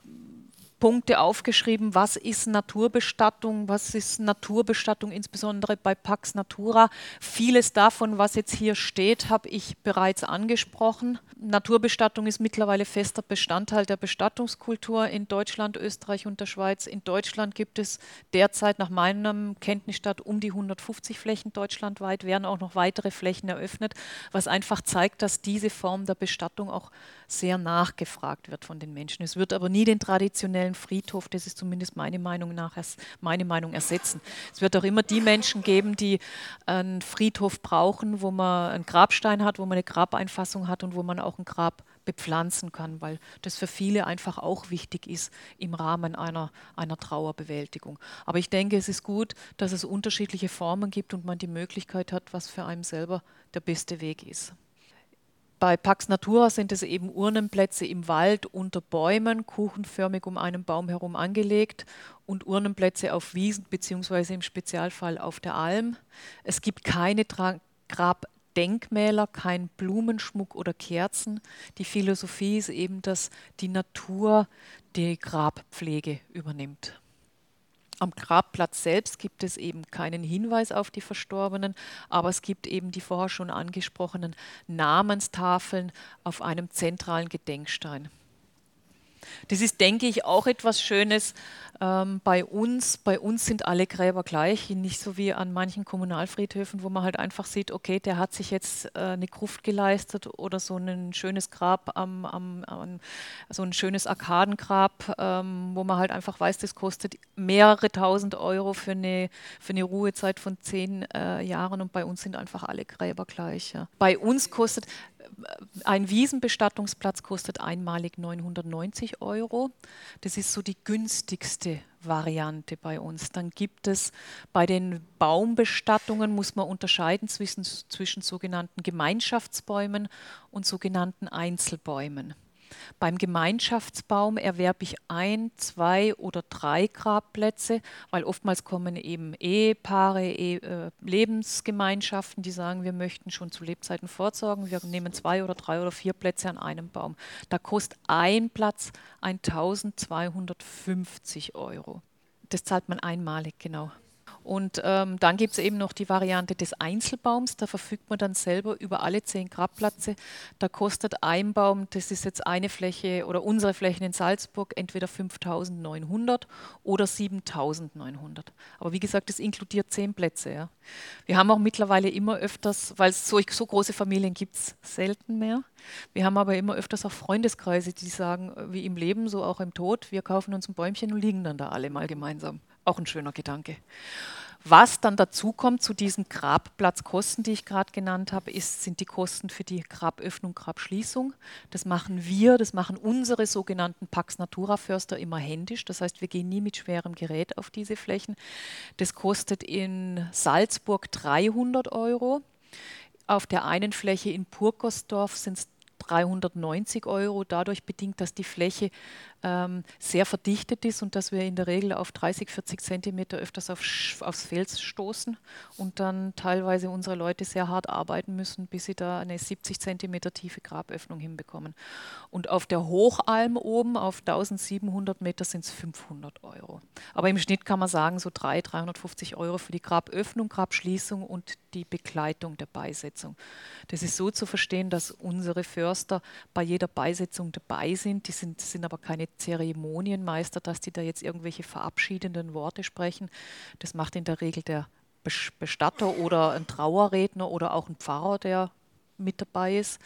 Speaker 2: Punkte aufgeschrieben, was ist Naturbestattung, was ist Naturbestattung insbesondere bei Pax Natura. Vieles davon, was jetzt hier steht, habe ich bereits angesprochen. Naturbestattung ist mittlerweile fester Bestandteil der Bestattungskultur in Deutschland, Österreich und der Schweiz. In Deutschland gibt es derzeit nach meinem Kenntnisstand um die 150 Flächen deutschlandweit, werden auch noch weitere Flächen eröffnet, was einfach zeigt, dass diese Form der Bestattung auch sehr nachgefragt wird von den Menschen. Es wird aber nie den traditionellen Friedhof, das ist zumindest meine Meinung nach, meine Meinung ersetzen. Es wird auch immer die Menschen geben, die einen Friedhof brauchen, wo man einen Grabstein hat, wo man eine Grabeinfassung hat und wo man auch ein Grab bepflanzen kann, weil das für viele einfach auch wichtig ist im Rahmen einer, einer Trauerbewältigung. Aber ich denke, es ist gut, dass es unterschiedliche Formen gibt und man die Möglichkeit hat, was für einen selber der beste Weg ist. Bei Pax Natura sind es eben Urnenplätze im Wald unter Bäumen, kuchenförmig um einen Baum herum angelegt und Urnenplätze auf Wiesen beziehungsweise im Spezialfall auf der Alm. Es gibt keine Tra Grabdenkmäler, kein Blumenschmuck oder Kerzen. Die Philosophie ist eben, dass die Natur die Grabpflege übernimmt. Am Grabplatz selbst gibt es eben keinen Hinweis auf die Verstorbenen, aber es gibt eben die vorher schon angesprochenen Namenstafeln auf einem zentralen Gedenkstein. Das ist, denke ich, auch etwas Schönes ähm, bei uns. Bei uns sind alle Gräber gleich, nicht so wie an manchen Kommunalfriedhöfen, wo man halt einfach sieht, okay, der hat sich jetzt äh, eine Gruft geleistet oder so ein schönes Grab, am, am, am so ein schönes Arkadengrab, ähm, wo man halt einfach weiß, das kostet mehrere tausend Euro für eine, für eine Ruhezeit von zehn äh, Jahren und bei uns sind einfach alle Gräber gleich. Ja. Bei uns kostet ein Wiesenbestattungsplatz kostet einmalig 990 Euro. Das ist so die günstigste Variante bei uns. Dann gibt es bei den Baumbestattungen, muss man unterscheiden zwischen, zwischen sogenannten Gemeinschaftsbäumen und sogenannten Einzelbäumen. Beim Gemeinschaftsbaum erwerbe ich ein, zwei oder drei Grabplätze, weil oftmals kommen eben Ehepaare, e Lebensgemeinschaften, die sagen, wir möchten schon zu Lebzeiten vorsorgen, wir nehmen zwei oder drei oder vier Plätze an einem Baum. Da kostet ein Platz 1250 Euro. Das zahlt man einmalig, genau. Und ähm, dann gibt es eben noch die Variante des Einzelbaums. Da verfügt man dann selber über alle zehn Grabplätze. Da kostet ein Baum, das ist jetzt eine Fläche oder unsere Flächen in Salzburg, entweder 5.900 oder 7.900. Aber wie gesagt, das inkludiert zehn Plätze. Ja. Wir haben auch mittlerweile immer öfters, weil so, so große Familien gibt es selten mehr. Wir haben aber immer öfters auch Freundeskreise, die sagen, wie im Leben, so auch im Tod, wir kaufen uns ein Bäumchen und liegen dann da alle mal gemeinsam. Auch ein schöner Gedanke. Was dann dazu kommt zu diesen Grabplatzkosten, die ich gerade genannt habe, ist, sind die Kosten für die Graböffnung, Grabschließung. Das machen wir, das machen unsere sogenannten Pax Natura Förster immer händisch. Das heißt, wir gehen nie mit schwerem Gerät auf diese Flächen. Das kostet in Salzburg 300 Euro. Auf der einen Fläche in Purkosdorf sind es 390 Euro, dadurch bedingt, dass die Fläche ähm, sehr verdichtet ist und dass wir in der Regel auf 30, 40 Zentimeter öfters auf, aufs Fels stoßen und dann teilweise unsere Leute sehr hart arbeiten müssen, bis sie da eine 70 Zentimeter tiefe Graböffnung hinbekommen. Und auf der Hochalm oben auf 1700 Meter sind es 500 Euro. Aber im Schnitt kann man sagen, so 300, 350 Euro für die Graböffnung, Grabschließung und die Begleitung der Beisetzung. Das ist so zu verstehen, dass unsere Förster bei jeder Beisetzung dabei sind. Die sind, sind aber keine Zeremonienmeister, dass die da jetzt irgendwelche verabschiedenden Worte sprechen. Das macht in der Regel der Bestatter oder ein Trauerredner oder auch ein Pfarrer, der mit dabei ist.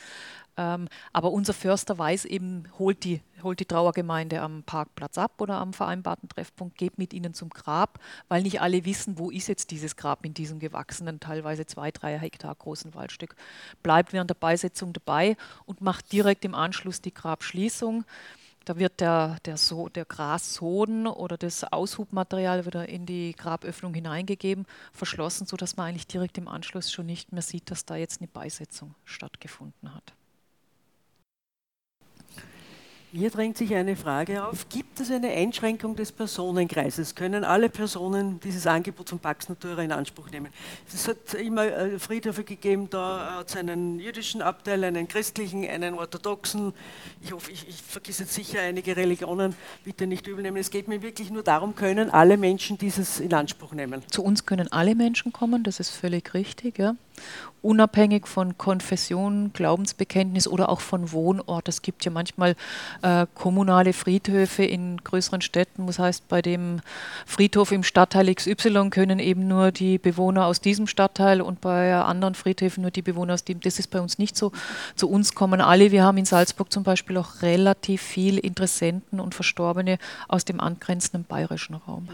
Speaker 2: Ähm, aber unser Förster weiß eben, holt die, holt die Trauergemeinde am Parkplatz ab oder am vereinbarten Treffpunkt, geht mit ihnen zum Grab, weil nicht alle wissen, wo ist jetzt dieses Grab in diesem gewachsenen, teilweise zwei, drei Hektar großen Waldstück. Bleibt während der Beisetzung dabei und macht direkt im Anschluss die Grabschließung. Da wird der, der, so, der Grassoden oder das Aushubmaterial wieder in die Graböffnung hineingegeben, verschlossen, sodass man eigentlich direkt im Anschluss schon nicht mehr sieht, dass da jetzt eine Beisetzung stattgefunden hat.
Speaker 6: Hier drängt sich eine Frage auf. Gibt es eine Einschränkung des Personenkreises? Können alle Personen dieses Angebot von Pax Natura in Anspruch nehmen? Es hat immer äh, Friedhöfe gegeben, da hat es einen jüdischen Abteil, einen christlichen, einen orthodoxen. Ich hoffe, ich, ich vergesse jetzt sicher einige Religionen, bitte nicht übel nehmen. Es geht mir wirklich nur darum, können alle Menschen dieses in Anspruch nehmen?
Speaker 2: Zu uns können alle Menschen kommen, das ist völlig richtig. Ja unabhängig von Konfession, Glaubensbekenntnis oder auch von Wohnort. Es gibt ja manchmal äh, kommunale Friedhöfe in größeren Städten. Das heißt, bei dem Friedhof im Stadtteil XY können eben nur die Bewohner aus diesem Stadtteil und bei anderen Friedhöfen nur die Bewohner aus dem. Das ist bei uns nicht so. Zu uns kommen alle. Wir haben in Salzburg zum Beispiel auch relativ viel Interessenten und Verstorbene aus dem angrenzenden bayerischen Raum.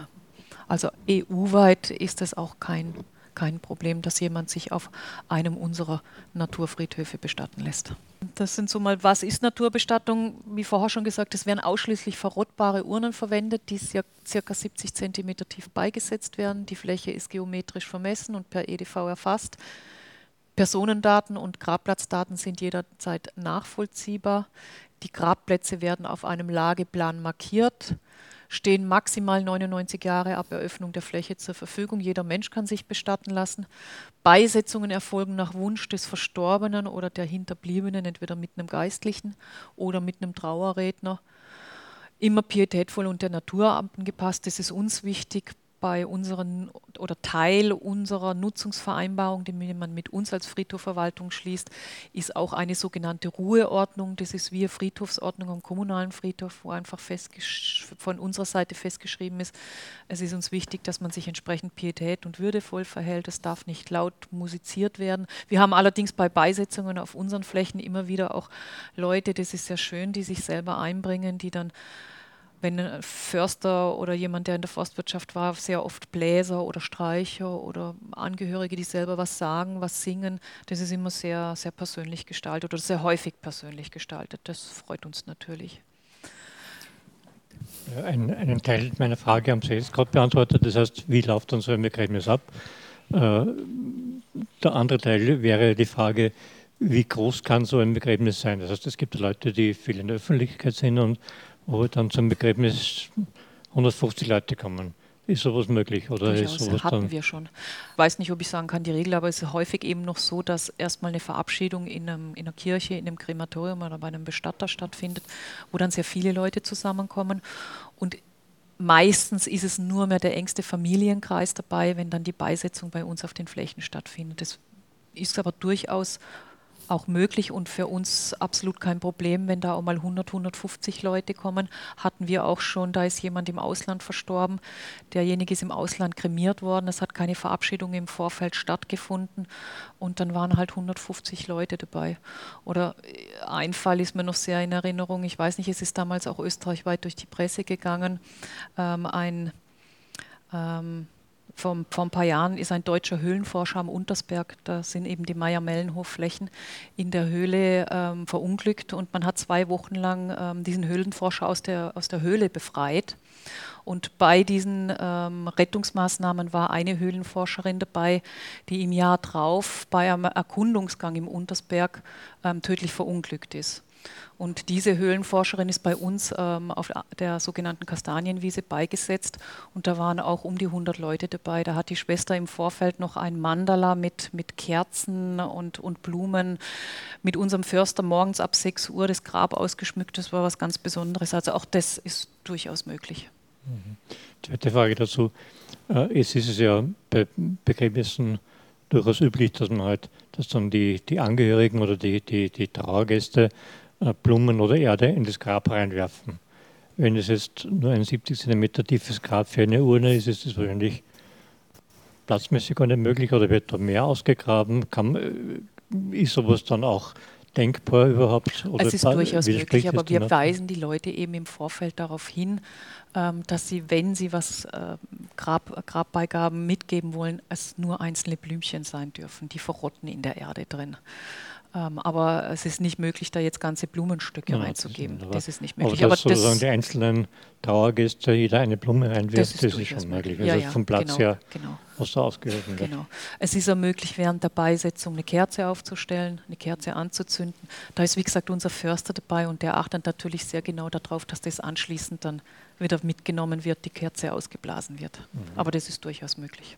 Speaker 2: Also EU-weit ist das auch kein kein Problem, dass jemand sich auf einem unserer Naturfriedhöfe bestatten lässt. Das sind so mal, was ist Naturbestattung? Wie vorher schon gesagt, es werden ausschließlich verrottbare Urnen verwendet, die circa 70 cm tief beigesetzt werden. Die Fläche ist geometrisch vermessen und per EDV erfasst. Personendaten und Grabplatzdaten sind jederzeit nachvollziehbar. Die Grabplätze werden auf einem Lageplan markiert stehen maximal 99 Jahre ab Eröffnung der Fläche zur Verfügung. Jeder Mensch kann sich bestatten lassen. Beisetzungen erfolgen nach Wunsch des Verstorbenen oder der Hinterbliebenen, entweder mit einem Geistlichen oder mit einem Trauerredner. Immer pietätvoll und der Natur angepasst, das ist uns wichtig. Bei unseren oder Teil unserer Nutzungsvereinbarung, die man mit uns als Friedhofverwaltung schließt, ist auch eine sogenannte Ruheordnung. Das ist eine Friedhofsordnung am kommunalen Friedhof, wo einfach von unserer Seite festgeschrieben ist, es ist uns wichtig, dass man sich entsprechend pietät und würdevoll verhält. Es darf nicht laut musiziert werden. Wir haben allerdings bei Beisetzungen auf unseren Flächen immer wieder auch Leute, das ist sehr schön, die sich selber einbringen, die dann wenn ein Förster oder jemand, der in der Forstwirtschaft war, sehr oft Bläser oder Streicher oder Angehörige, die selber was sagen, was singen, das ist immer sehr, sehr persönlich gestaltet oder sehr häufig persönlich gestaltet. Das freut uns natürlich.
Speaker 4: Ein, einen Teil meiner Frage haben Sie jetzt gerade beantwortet, das heißt, wie läuft unser Begräbnis ab? Äh, der andere Teil wäre die Frage, wie groß kann so ein Begräbnis sein? Das heißt, es gibt Leute, die viel in der Öffentlichkeit sind und wo dann zum Begräbnis 150 Leute kommen. Ist sowas möglich oder
Speaker 2: Durchaus,
Speaker 4: ist sowas
Speaker 2: hatten wir schon. Ich weiß nicht, ob ich sagen kann die Regel, aber es ist häufig eben noch so, dass erstmal eine Verabschiedung in, einem, in einer Kirche, in einem Krematorium oder bei einem Bestatter stattfindet, wo dann sehr viele Leute zusammenkommen. Und meistens ist es nur mehr der engste Familienkreis dabei, wenn dann die Beisetzung bei uns auf den Flächen stattfindet. Das ist aber durchaus auch möglich und für uns absolut kein Problem, wenn da auch mal 100, 150 Leute kommen. Hatten wir auch schon, da ist jemand im Ausland verstorben. Derjenige ist im Ausland kremiert worden. Es hat keine Verabschiedung im Vorfeld stattgefunden und dann waren halt 150 Leute dabei. Oder äh, ein Fall ist mir noch sehr in Erinnerung. Ich weiß nicht, es ist damals auch österreichweit durch die Presse gegangen. Ähm, ein ähm, vor, vor ein paar Jahren ist ein deutscher Höhlenforscher am Untersberg, da sind eben die Meier-Mellenhof-Flächen in der Höhle ähm, verunglückt und man hat zwei Wochen lang ähm, diesen Höhlenforscher aus der, aus der Höhle befreit. Und bei diesen ähm, Rettungsmaßnahmen war eine Höhlenforscherin dabei, die im Jahr drauf bei einem Erkundungsgang im Untersberg ähm, tödlich verunglückt ist. Und diese Höhlenforscherin ist bei uns ähm, auf der sogenannten Kastanienwiese beigesetzt und da waren auch um die 100 Leute dabei. Da hat die Schwester im Vorfeld noch ein Mandala mit, mit Kerzen und, und Blumen mit unserem Förster morgens ab 6 Uhr das Grab ausgeschmückt. Das war was ganz Besonderes. Also auch das ist durchaus möglich.
Speaker 4: Mhm. Zweite Frage dazu. Äh, es ist ja bei Begräbnissen durchaus üblich, dass man halt, dass dann die, die Angehörigen oder die, die, die Trauergäste Blumen oder Erde in das Grab reinwerfen. Wenn es jetzt nur ein 70 cm tiefes Grab für eine Urne ist, ist das wahrscheinlich platzmäßig gar nicht möglich oder wird da mehr ausgegraben? Kann, äh, ist sowas dann auch denkbar überhaupt?
Speaker 2: Oder es ist durchaus möglich, aber wir weisen die Leute eben im Vorfeld darauf hin, ähm, dass sie, wenn sie was äh, Grab, Grabbeigaben mitgeben wollen, es nur einzelne Blümchen sein dürfen, die verrotten in der Erde drin. Ähm, aber es ist nicht möglich, da jetzt ganze Blumenstücke ja, reinzugeben. Das, das ist nicht möglich.
Speaker 4: Aber, dass aber sozusagen die einzelnen Trauergäste jeder eine Blume reinwirft, das ist, das ist schon möglich.
Speaker 2: Also ja,
Speaker 4: vom Platz
Speaker 2: genau,
Speaker 4: her,
Speaker 2: genau.
Speaker 4: was da ausgeholfen wird.
Speaker 2: Genau. Es ist auch möglich, während der Beisetzung eine Kerze aufzustellen, eine Kerze anzuzünden. Da ist, wie gesagt, unser Förster dabei und der achtet natürlich sehr genau darauf, dass das anschließend dann wieder mitgenommen wird, die Kerze ausgeblasen wird. Mhm. Aber das ist durchaus möglich.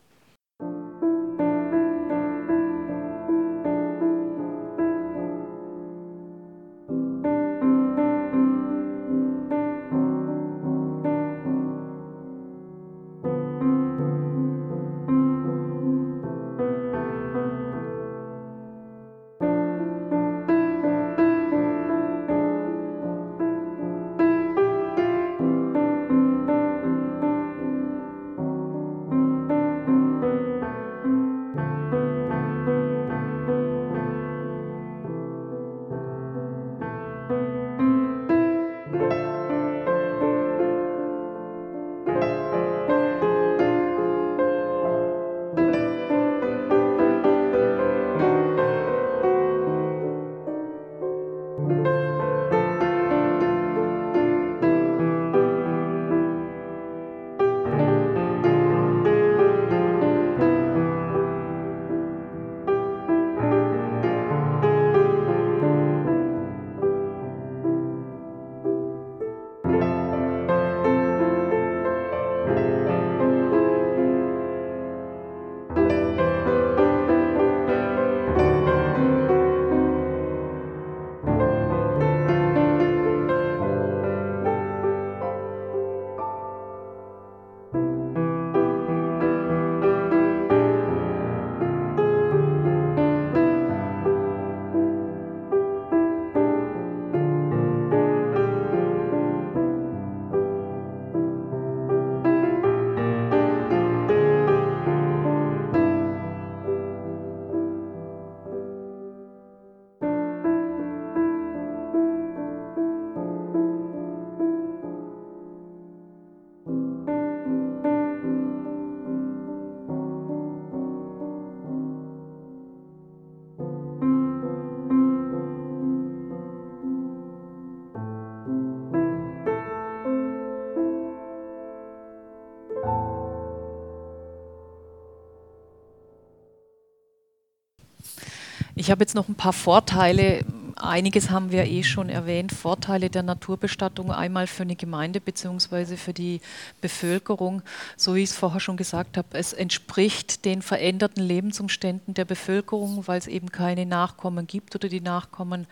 Speaker 2: Ich habe jetzt noch ein paar Vorteile. Einiges haben wir eh schon erwähnt. Vorteile der Naturbestattung einmal für eine Gemeinde bzw. für die Bevölkerung. So wie ich es vorher schon gesagt habe, es entspricht den veränderten Lebensumständen der Bevölkerung, weil es eben keine Nachkommen gibt oder die Nachkommen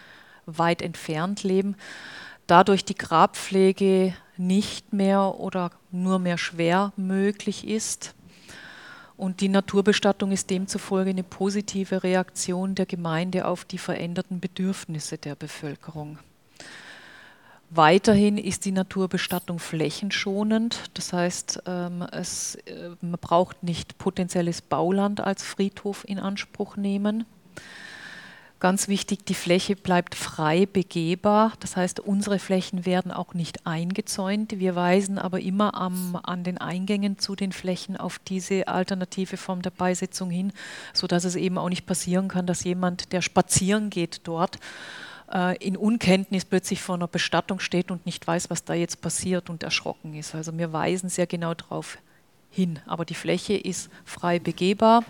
Speaker 2: weit entfernt leben. Dadurch die Grabpflege nicht mehr oder nur mehr schwer möglich ist und die Naturbestattung ist demzufolge eine positive Reaktion der Gemeinde auf die veränderten Bedürfnisse der Bevölkerung. Weiterhin ist die Naturbestattung flächenschonend, das heißt, ähm, es, äh, man braucht nicht potenzielles Bauland als Friedhof in Anspruch nehmen. Ganz wichtig, die Fläche bleibt frei begehbar. Das heißt, unsere Flächen werden auch nicht eingezäunt. Wir weisen aber immer am, an den Eingängen zu den Flächen auf diese alternative Form der Beisetzung hin, sodass es eben auch nicht passieren kann, dass jemand, der spazieren geht dort, äh, in Unkenntnis plötzlich vor einer Bestattung steht und nicht weiß, was da jetzt passiert und erschrocken ist. Also wir weisen sehr genau darauf hin. Aber die Fläche ist frei begehbar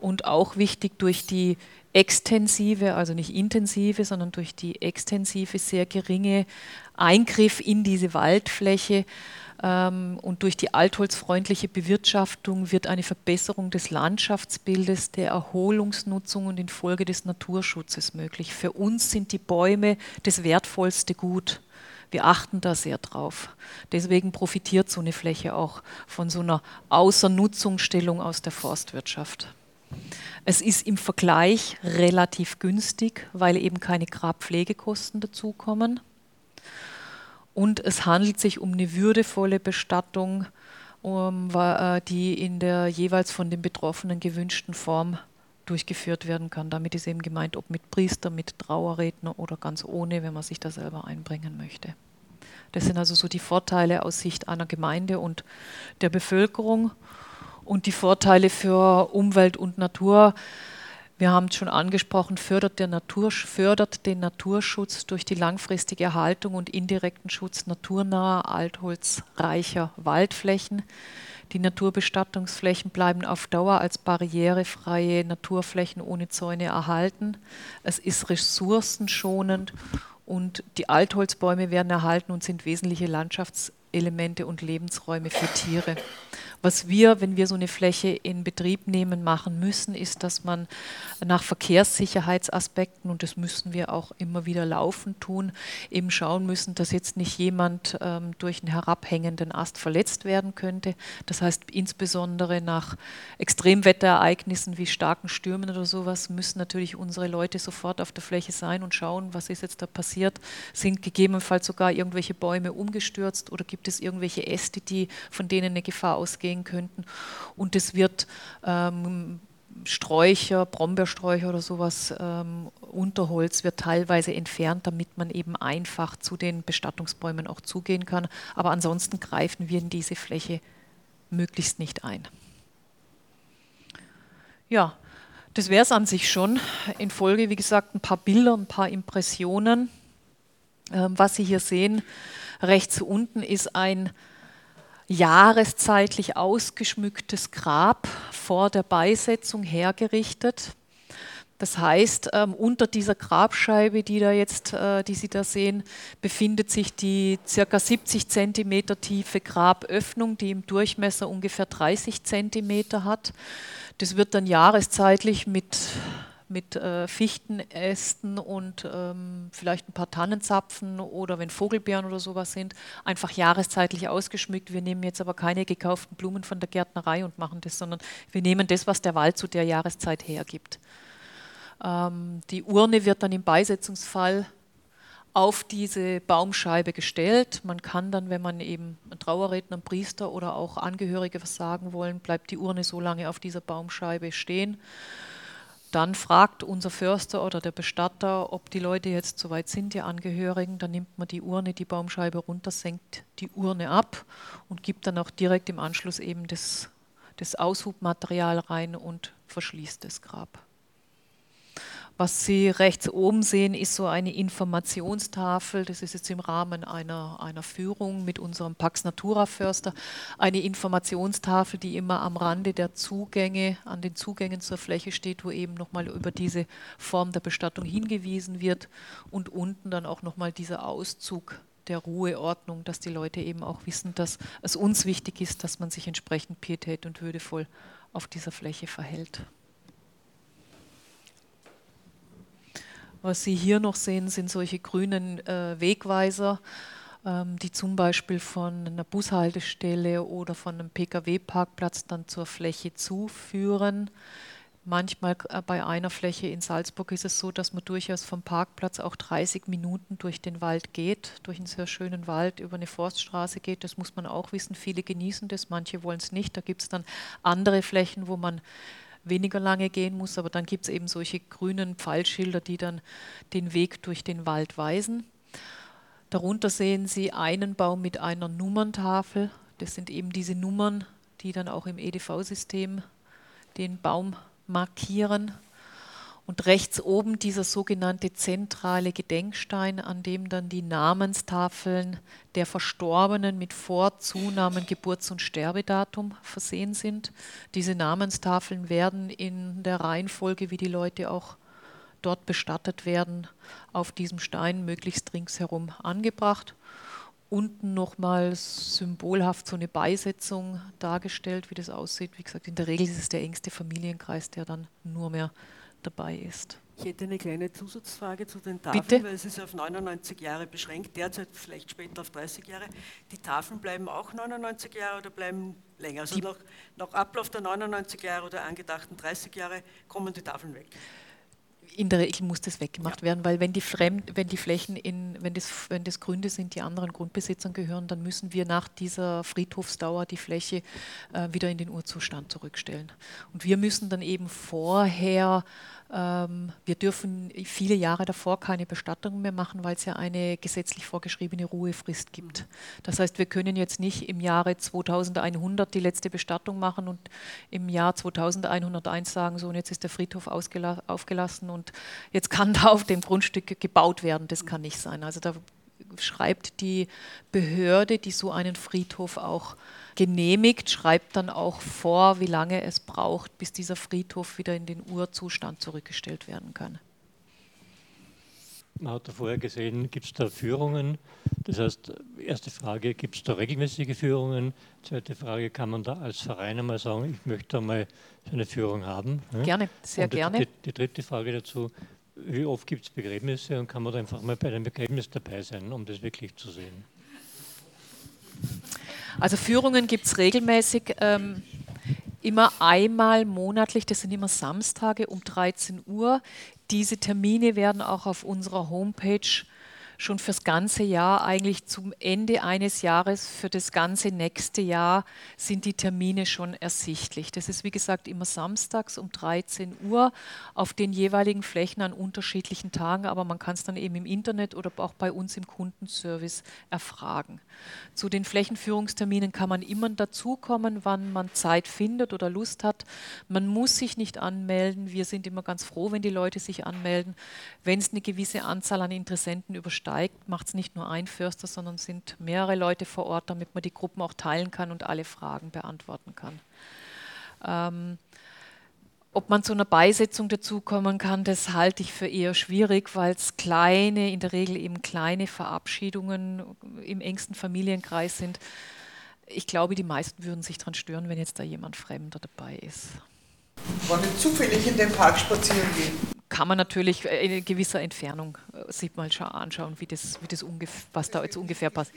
Speaker 2: und auch wichtig durch die extensive, also nicht intensive, sondern durch die extensive, sehr geringe Eingriff in diese Waldfläche ähm, und durch die altholzfreundliche Bewirtschaftung wird eine Verbesserung des Landschaftsbildes, der Erholungsnutzung und infolge des Naturschutzes möglich. Für uns sind die Bäume das wertvollste Gut. Wir achten da sehr drauf. Deswegen profitiert so eine Fläche auch von so einer Außernutzungsstellung aus der Forstwirtschaft. Es ist im Vergleich relativ günstig, weil eben keine Grabpflegekosten dazukommen. Und es handelt sich um eine würdevolle Bestattung, äh, die in der jeweils von den Betroffenen gewünschten Form durchgeführt werden kann. Damit ist eben gemeint, ob mit Priester, mit Trauerredner oder ganz ohne, wenn man sich da selber einbringen möchte. Das sind also so die Vorteile aus Sicht einer Gemeinde und der Bevölkerung und die Vorteile für Umwelt und Natur. Wir haben es schon angesprochen, fördert, der Natur, fördert den Naturschutz durch die langfristige Erhaltung und indirekten Schutz naturnaher, altholzreicher Waldflächen. Die Naturbestattungsflächen bleiben auf Dauer als barrierefreie Naturflächen ohne Zäune erhalten. Es ist ressourcenschonend und die Altholzbäume werden erhalten und sind wesentliche Landschaftselemente und Lebensräume für Tiere. Was wir, wenn wir so eine Fläche in Betrieb nehmen, machen müssen, ist, dass man nach Verkehrssicherheitsaspekten, und das müssen wir auch immer wieder laufend tun, eben schauen müssen, dass jetzt nicht jemand ähm, durch einen herabhängenden Ast verletzt werden könnte. Das heißt, insbesondere nach Extremwetterereignissen wie starken Stürmen oder sowas müssen natürlich unsere Leute sofort auf der Fläche sein und schauen, was ist jetzt da passiert. Sind gegebenenfalls sogar irgendwelche Bäume umgestürzt oder gibt es irgendwelche Äste, die von denen eine Gefahr ausgeht? Gehen könnten. Und es wird ähm, Sträucher, Brombeersträucher oder sowas, ähm, Unterholz wird teilweise entfernt, damit man eben einfach zu den Bestattungsbäumen auch zugehen kann. Aber ansonsten greifen wir in diese Fläche möglichst nicht ein. Ja, das wäre es an sich schon. In Folge, wie gesagt, ein paar Bilder, ein paar Impressionen. Ähm, was Sie hier sehen, rechts unten ist ein jahreszeitlich ausgeschmücktes Grab vor der Beisetzung hergerichtet. Das heißt, ähm, unter dieser Grabscheibe, die, da jetzt, äh, die Sie da sehen, befindet sich die ca. 70 cm tiefe Graböffnung, die im Durchmesser ungefähr 30 cm hat. Das wird dann jahreszeitlich mit mit äh, Fichtenästen und ähm, vielleicht ein paar Tannenzapfen oder wenn Vogelbeeren oder sowas sind, einfach jahreszeitlich ausgeschmückt. Wir nehmen jetzt aber keine gekauften Blumen von der Gärtnerei und machen das, sondern wir nehmen das, was der Wald zu der Jahreszeit hergibt. Ähm, die Urne wird dann im Beisetzungsfall auf diese Baumscheibe gestellt. Man kann dann, wenn man eben ein Trauerredner, ein Priester oder auch Angehörige was sagen wollen, bleibt die Urne so lange auf dieser Baumscheibe stehen. Dann fragt unser Förster oder der Bestatter, ob die Leute jetzt soweit sind, die Angehörigen. Dann nimmt man die Urne, die Baumscheibe runter, senkt die Urne ab und gibt dann auch direkt im Anschluss eben das, das Aushubmaterial rein und verschließt das Grab. Was Sie rechts oben sehen, ist so eine Informationstafel. Das ist jetzt im Rahmen einer, einer Führung mit unserem Pax Natura Förster. Eine Informationstafel, die immer am Rande der Zugänge, an den Zugängen zur Fläche steht, wo eben nochmal über diese Form der Bestattung hingewiesen wird. Und unten dann auch nochmal dieser Auszug der Ruheordnung, dass die Leute eben auch wissen, dass es uns wichtig ist, dass man sich entsprechend pietät und würdevoll auf dieser Fläche verhält. Was Sie hier noch sehen, sind solche grünen äh, Wegweiser, ähm, die zum Beispiel von einer Bushaltestelle oder von einem Pkw-Parkplatz dann zur Fläche zuführen. Manchmal äh, bei einer Fläche in Salzburg ist es so, dass man durchaus vom Parkplatz auch 30 Minuten durch den Wald geht, durch einen sehr schönen Wald über eine Forststraße geht. Das muss man auch wissen. Viele genießen das, manche wollen es nicht. Da gibt es dann andere Flächen, wo man weniger lange gehen muss, aber dann gibt es eben solche grünen Pfeilschilder, die dann den Weg durch den Wald weisen. Darunter sehen Sie einen Baum mit einer Nummerntafel. Das sind eben diese Nummern, die dann auch im EDV-System den Baum markieren. Und rechts oben dieser sogenannte zentrale Gedenkstein, an dem dann die Namenstafeln der Verstorbenen mit Vor-, Zunamen, Geburts- und Sterbedatum versehen sind. Diese Namenstafeln werden in der Reihenfolge, wie die Leute auch dort bestattet werden, auf diesem Stein möglichst ringsherum angebracht. Unten nochmal symbolhaft so eine Beisetzung dargestellt, wie das aussieht. Wie gesagt, in der Regel ist es der engste Familienkreis, der dann nur mehr dabei ist.
Speaker 6: Ich hätte eine kleine Zusatzfrage zu den Tafeln,
Speaker 2: Bitte?
Speaker 6: weil es ist auf 99 Jahre beschränkt, derzeit vielleicht später auf 30 Jahre. Die Tafeln bleiben auch 99 Jahre oder bleiben länger? Also nach, nach Ablauf der 99 Jahre oder angedachten 30 Jahre kommen die Tafeln weg
Speaker 2: in der Regel muss das weggemacht ja. werden, weil wenn die, Fremd, wenn die Flächen, in, wenn, das, wenn das Gründe sind, die anderen Grundbesitzern gehören, dann müssen wir nach dieser Friedhofsdauer die Fläche äh, wieder in den Urzustand zurückstellen. Und wir müssen dann eben vorher wir dürfen viele Jahre davor keine Bestattungen mehr machen, weil es ja eine gesetzlich vorgeschriebene Ruhefrist gibt. Das heißt, wir können jetzt nicht im Jahre 2100 die letzte Bestattung machen und im Jahr 2101 sagen, so und jetzt ist der Friedhof aufgelassen und jetzt kann da auf dem Grundstück gebaut werden. Das kann nicht sein. Also da schreibt die Behörde, die so einen Friedhof auch genehmigt, schreibt dann auch vor, wie lange es braucht, bis dieser Friedhof wieder in den Urzustand zurückgestellt werden kann.
Speaker 4: Man hat da vorher gesehen, gibt es da Führungen? Das heißt, erste Frage, gibt es da regelmäßige Führungen? Zweite Frage, kann man da als Verein einmal sagen, ich möchte einmal so eine Führung haben?
Speaker 2: Gerne, sehr
Speaker 4: und die,
Speaker 2: gerne.
Speaker 4: Die, die, dritte Frage dazu, wie oft gibt es Begräbnisse und kann man da einfach mal bei einem Begräbnis dabei sein, um das wirklich zu sehen?
Speaker 2: Also Führungen gibt es regelmäßig. Ähm, immer einmal monatlich, das sind immer Samstage um 13 Uhr. Diese Termine werden auch auf unserer Homepage schon fürs ganze Jahr, eigentlich zum Ende eines Jahres, für das ganze nächste Jahr sind die Termine schon ersichtlich. Das ist wie gesagt immer samstags um 13 Uhr auf den jeweiligen Flächen an unterschiedlichen Tagen, aber man kann es dann eben im Internet oder auch bei uns im Kundenservice erfragen. Zu den Flächenführungsterminen kann man immer dazukommen, wann man Zeit findet oder Lust hat. Man muss sich nicht anmelden. Wir sind immer ganz froh, wenn die Leute sich anmelden. Wenn es eine gewisse Anzahl an Interessenten übersteigt, macht es nicht nur ein Förster, sondern sind mehrere Leute vor Ort, damit man die Gruppen auch teilen kann und alle Fragen beantworten kann. Ähm, ob man zu einer Beisetzung dazukommen kann, das halte ich für eher schwierig, weil es kleine, in der Regel eben kleine Verabschiedungen im engsten Familienkreis sind. Ich glaube, die meisten würden sich daran stören, wenn jetzt da jemand Fremder dabei ist.
Speaker 5: Wollen wir zufällig in den Park spazieren gehen?
Speaker 2: Kann man natürlich in gewisser Entfernung äh, sich mal anschauen, wie das, wie das was da jetzt ungefähr passt.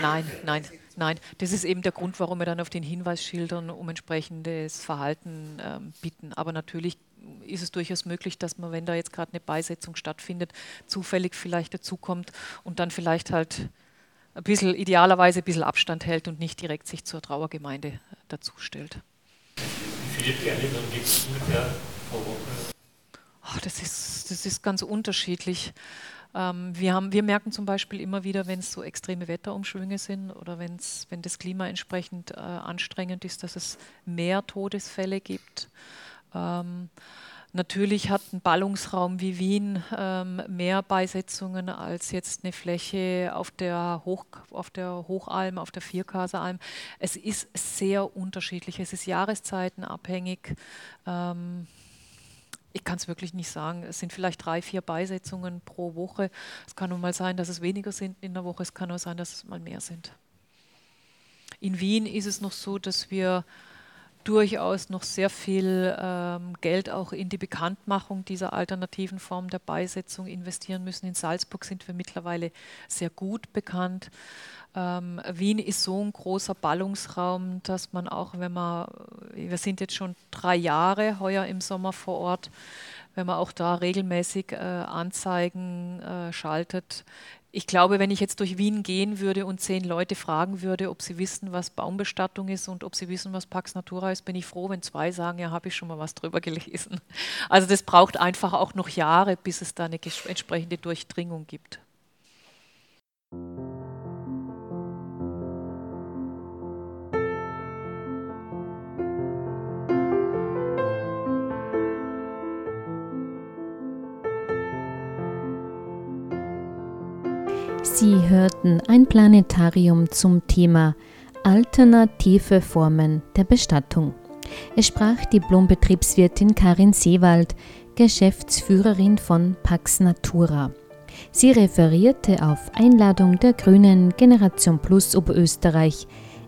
Speaker 2: Nein, nein, Nein, das ist eben der Grund, warum wir dann auf den Hinweisschildern um entsprechendes Verhalten ähm, bitten. Aber natürlich ist es durchaus möglich, dass man, wenn da jetzt gerade eine Beisetzung stattfindet, zufällig vielleicht dazukommt und dann vielleicht halt ein bisschen, idealerweise ein bisschen Abstand hält und nicht direkt sich zur Trauergemeinde dazustellt.
Speaker 4: Wie viele Beerdigungen gibt es ungefähr pro Woche?
Speaker 2: Ach, das, ist, das ist ganz unterschiedlich. Ähm, wir, haben, wir merken zum Beispiel immer wieder, wenn es so extreme Wetterumschwünge sind oder wenn's, wenn das Klima entsprechend äh, anstrengend ist, dass es mehr Todesfälle gibt. Ähm, Natürlich hat ein Ballungsraum wie Wien ähm, mehr Beisetzungen als jetzt eine Fläche auf der, Hoch, auf der Hochalm, auf der Vierkaseralm. Es ist sehr unterschiedlich. Es ist jahreszeitenabhängig. Ähm, ich kann es wirklich nicht sagen. Es sind vielleicht drei, vier Beisetzungen pro Woche. Es kann nun mal sein, dass es weniger sind in der Woche. Es kann auch sein, dass es mal mehr sind. In Wien ist es noch so, dass wir durchaus noch sehr viel ähm, Geld auch in die Bekanntmachung dieser alternativen Form der Beisetzung investieren müssen. In Salzburg sind wir mittlerweile sehr gut bekannt. Ähm, Wien ist so ein großer Ballungsraum, dass man auch, wenn man, wir sind jetzt schon drei Jahre heuer im Sommer vor Ort, wenn man auch da regelmäßig äh, Anzeigen äh, schaltet, ich glaube, wenn ich jetzt durch Wien gehen würde und zehn Leute fragen würde, ob sie wissen, was Baumbestattung ist und ob sie wissen, was Pax Natura ist, bin ich froh, wenn zwei sagen, ja, habe ich schon mal was drüber gelesen. Also das braucht einfach auch noch Jahre, bis es da eine entsprechende Durchdringung gibt.
Speaker 1: Sie hörten ein Planetarium zum Thema Alternative Formen der Bestattung. Es sprach Diplombetriebswirtin Karin Seewald, Geschäftsführerin von Pax Natura. Sie referierte auf Einladung der Grünen Generation Plus Oberösterreich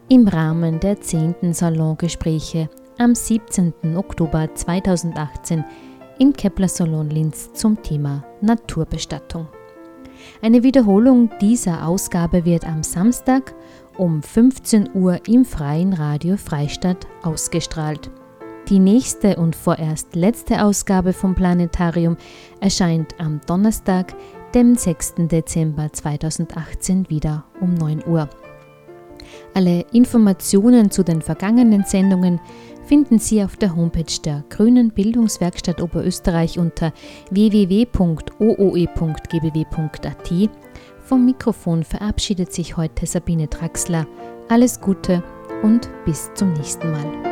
Speaker 1: im Rahmen der 10. Salongespräche am 17. Oktober 2018 im Kepler Salon Linz zum Thema Naturbestattung. Eine Wiederholung dieser Ausgabe wird am Samstag um 15 Uhr im freien Radio Freistadt ausgestrahlt. Die nächste und vorerst letzte Ausgabe vom Planetarium erscheint am Donnerstag, dem 6. Dezember 2018 wieder um 9 Uhr. Alle Informationen zu den vergangenen Sendungen finden Sie auf der Homepage der Grünen Bildungswerkstatt Oberösterreich unter www.ooe.gbw.at. Vom Mikrofon verabschiedet sich heute Sabine Draxler. Alles Gute und bis zum nächsten Mal.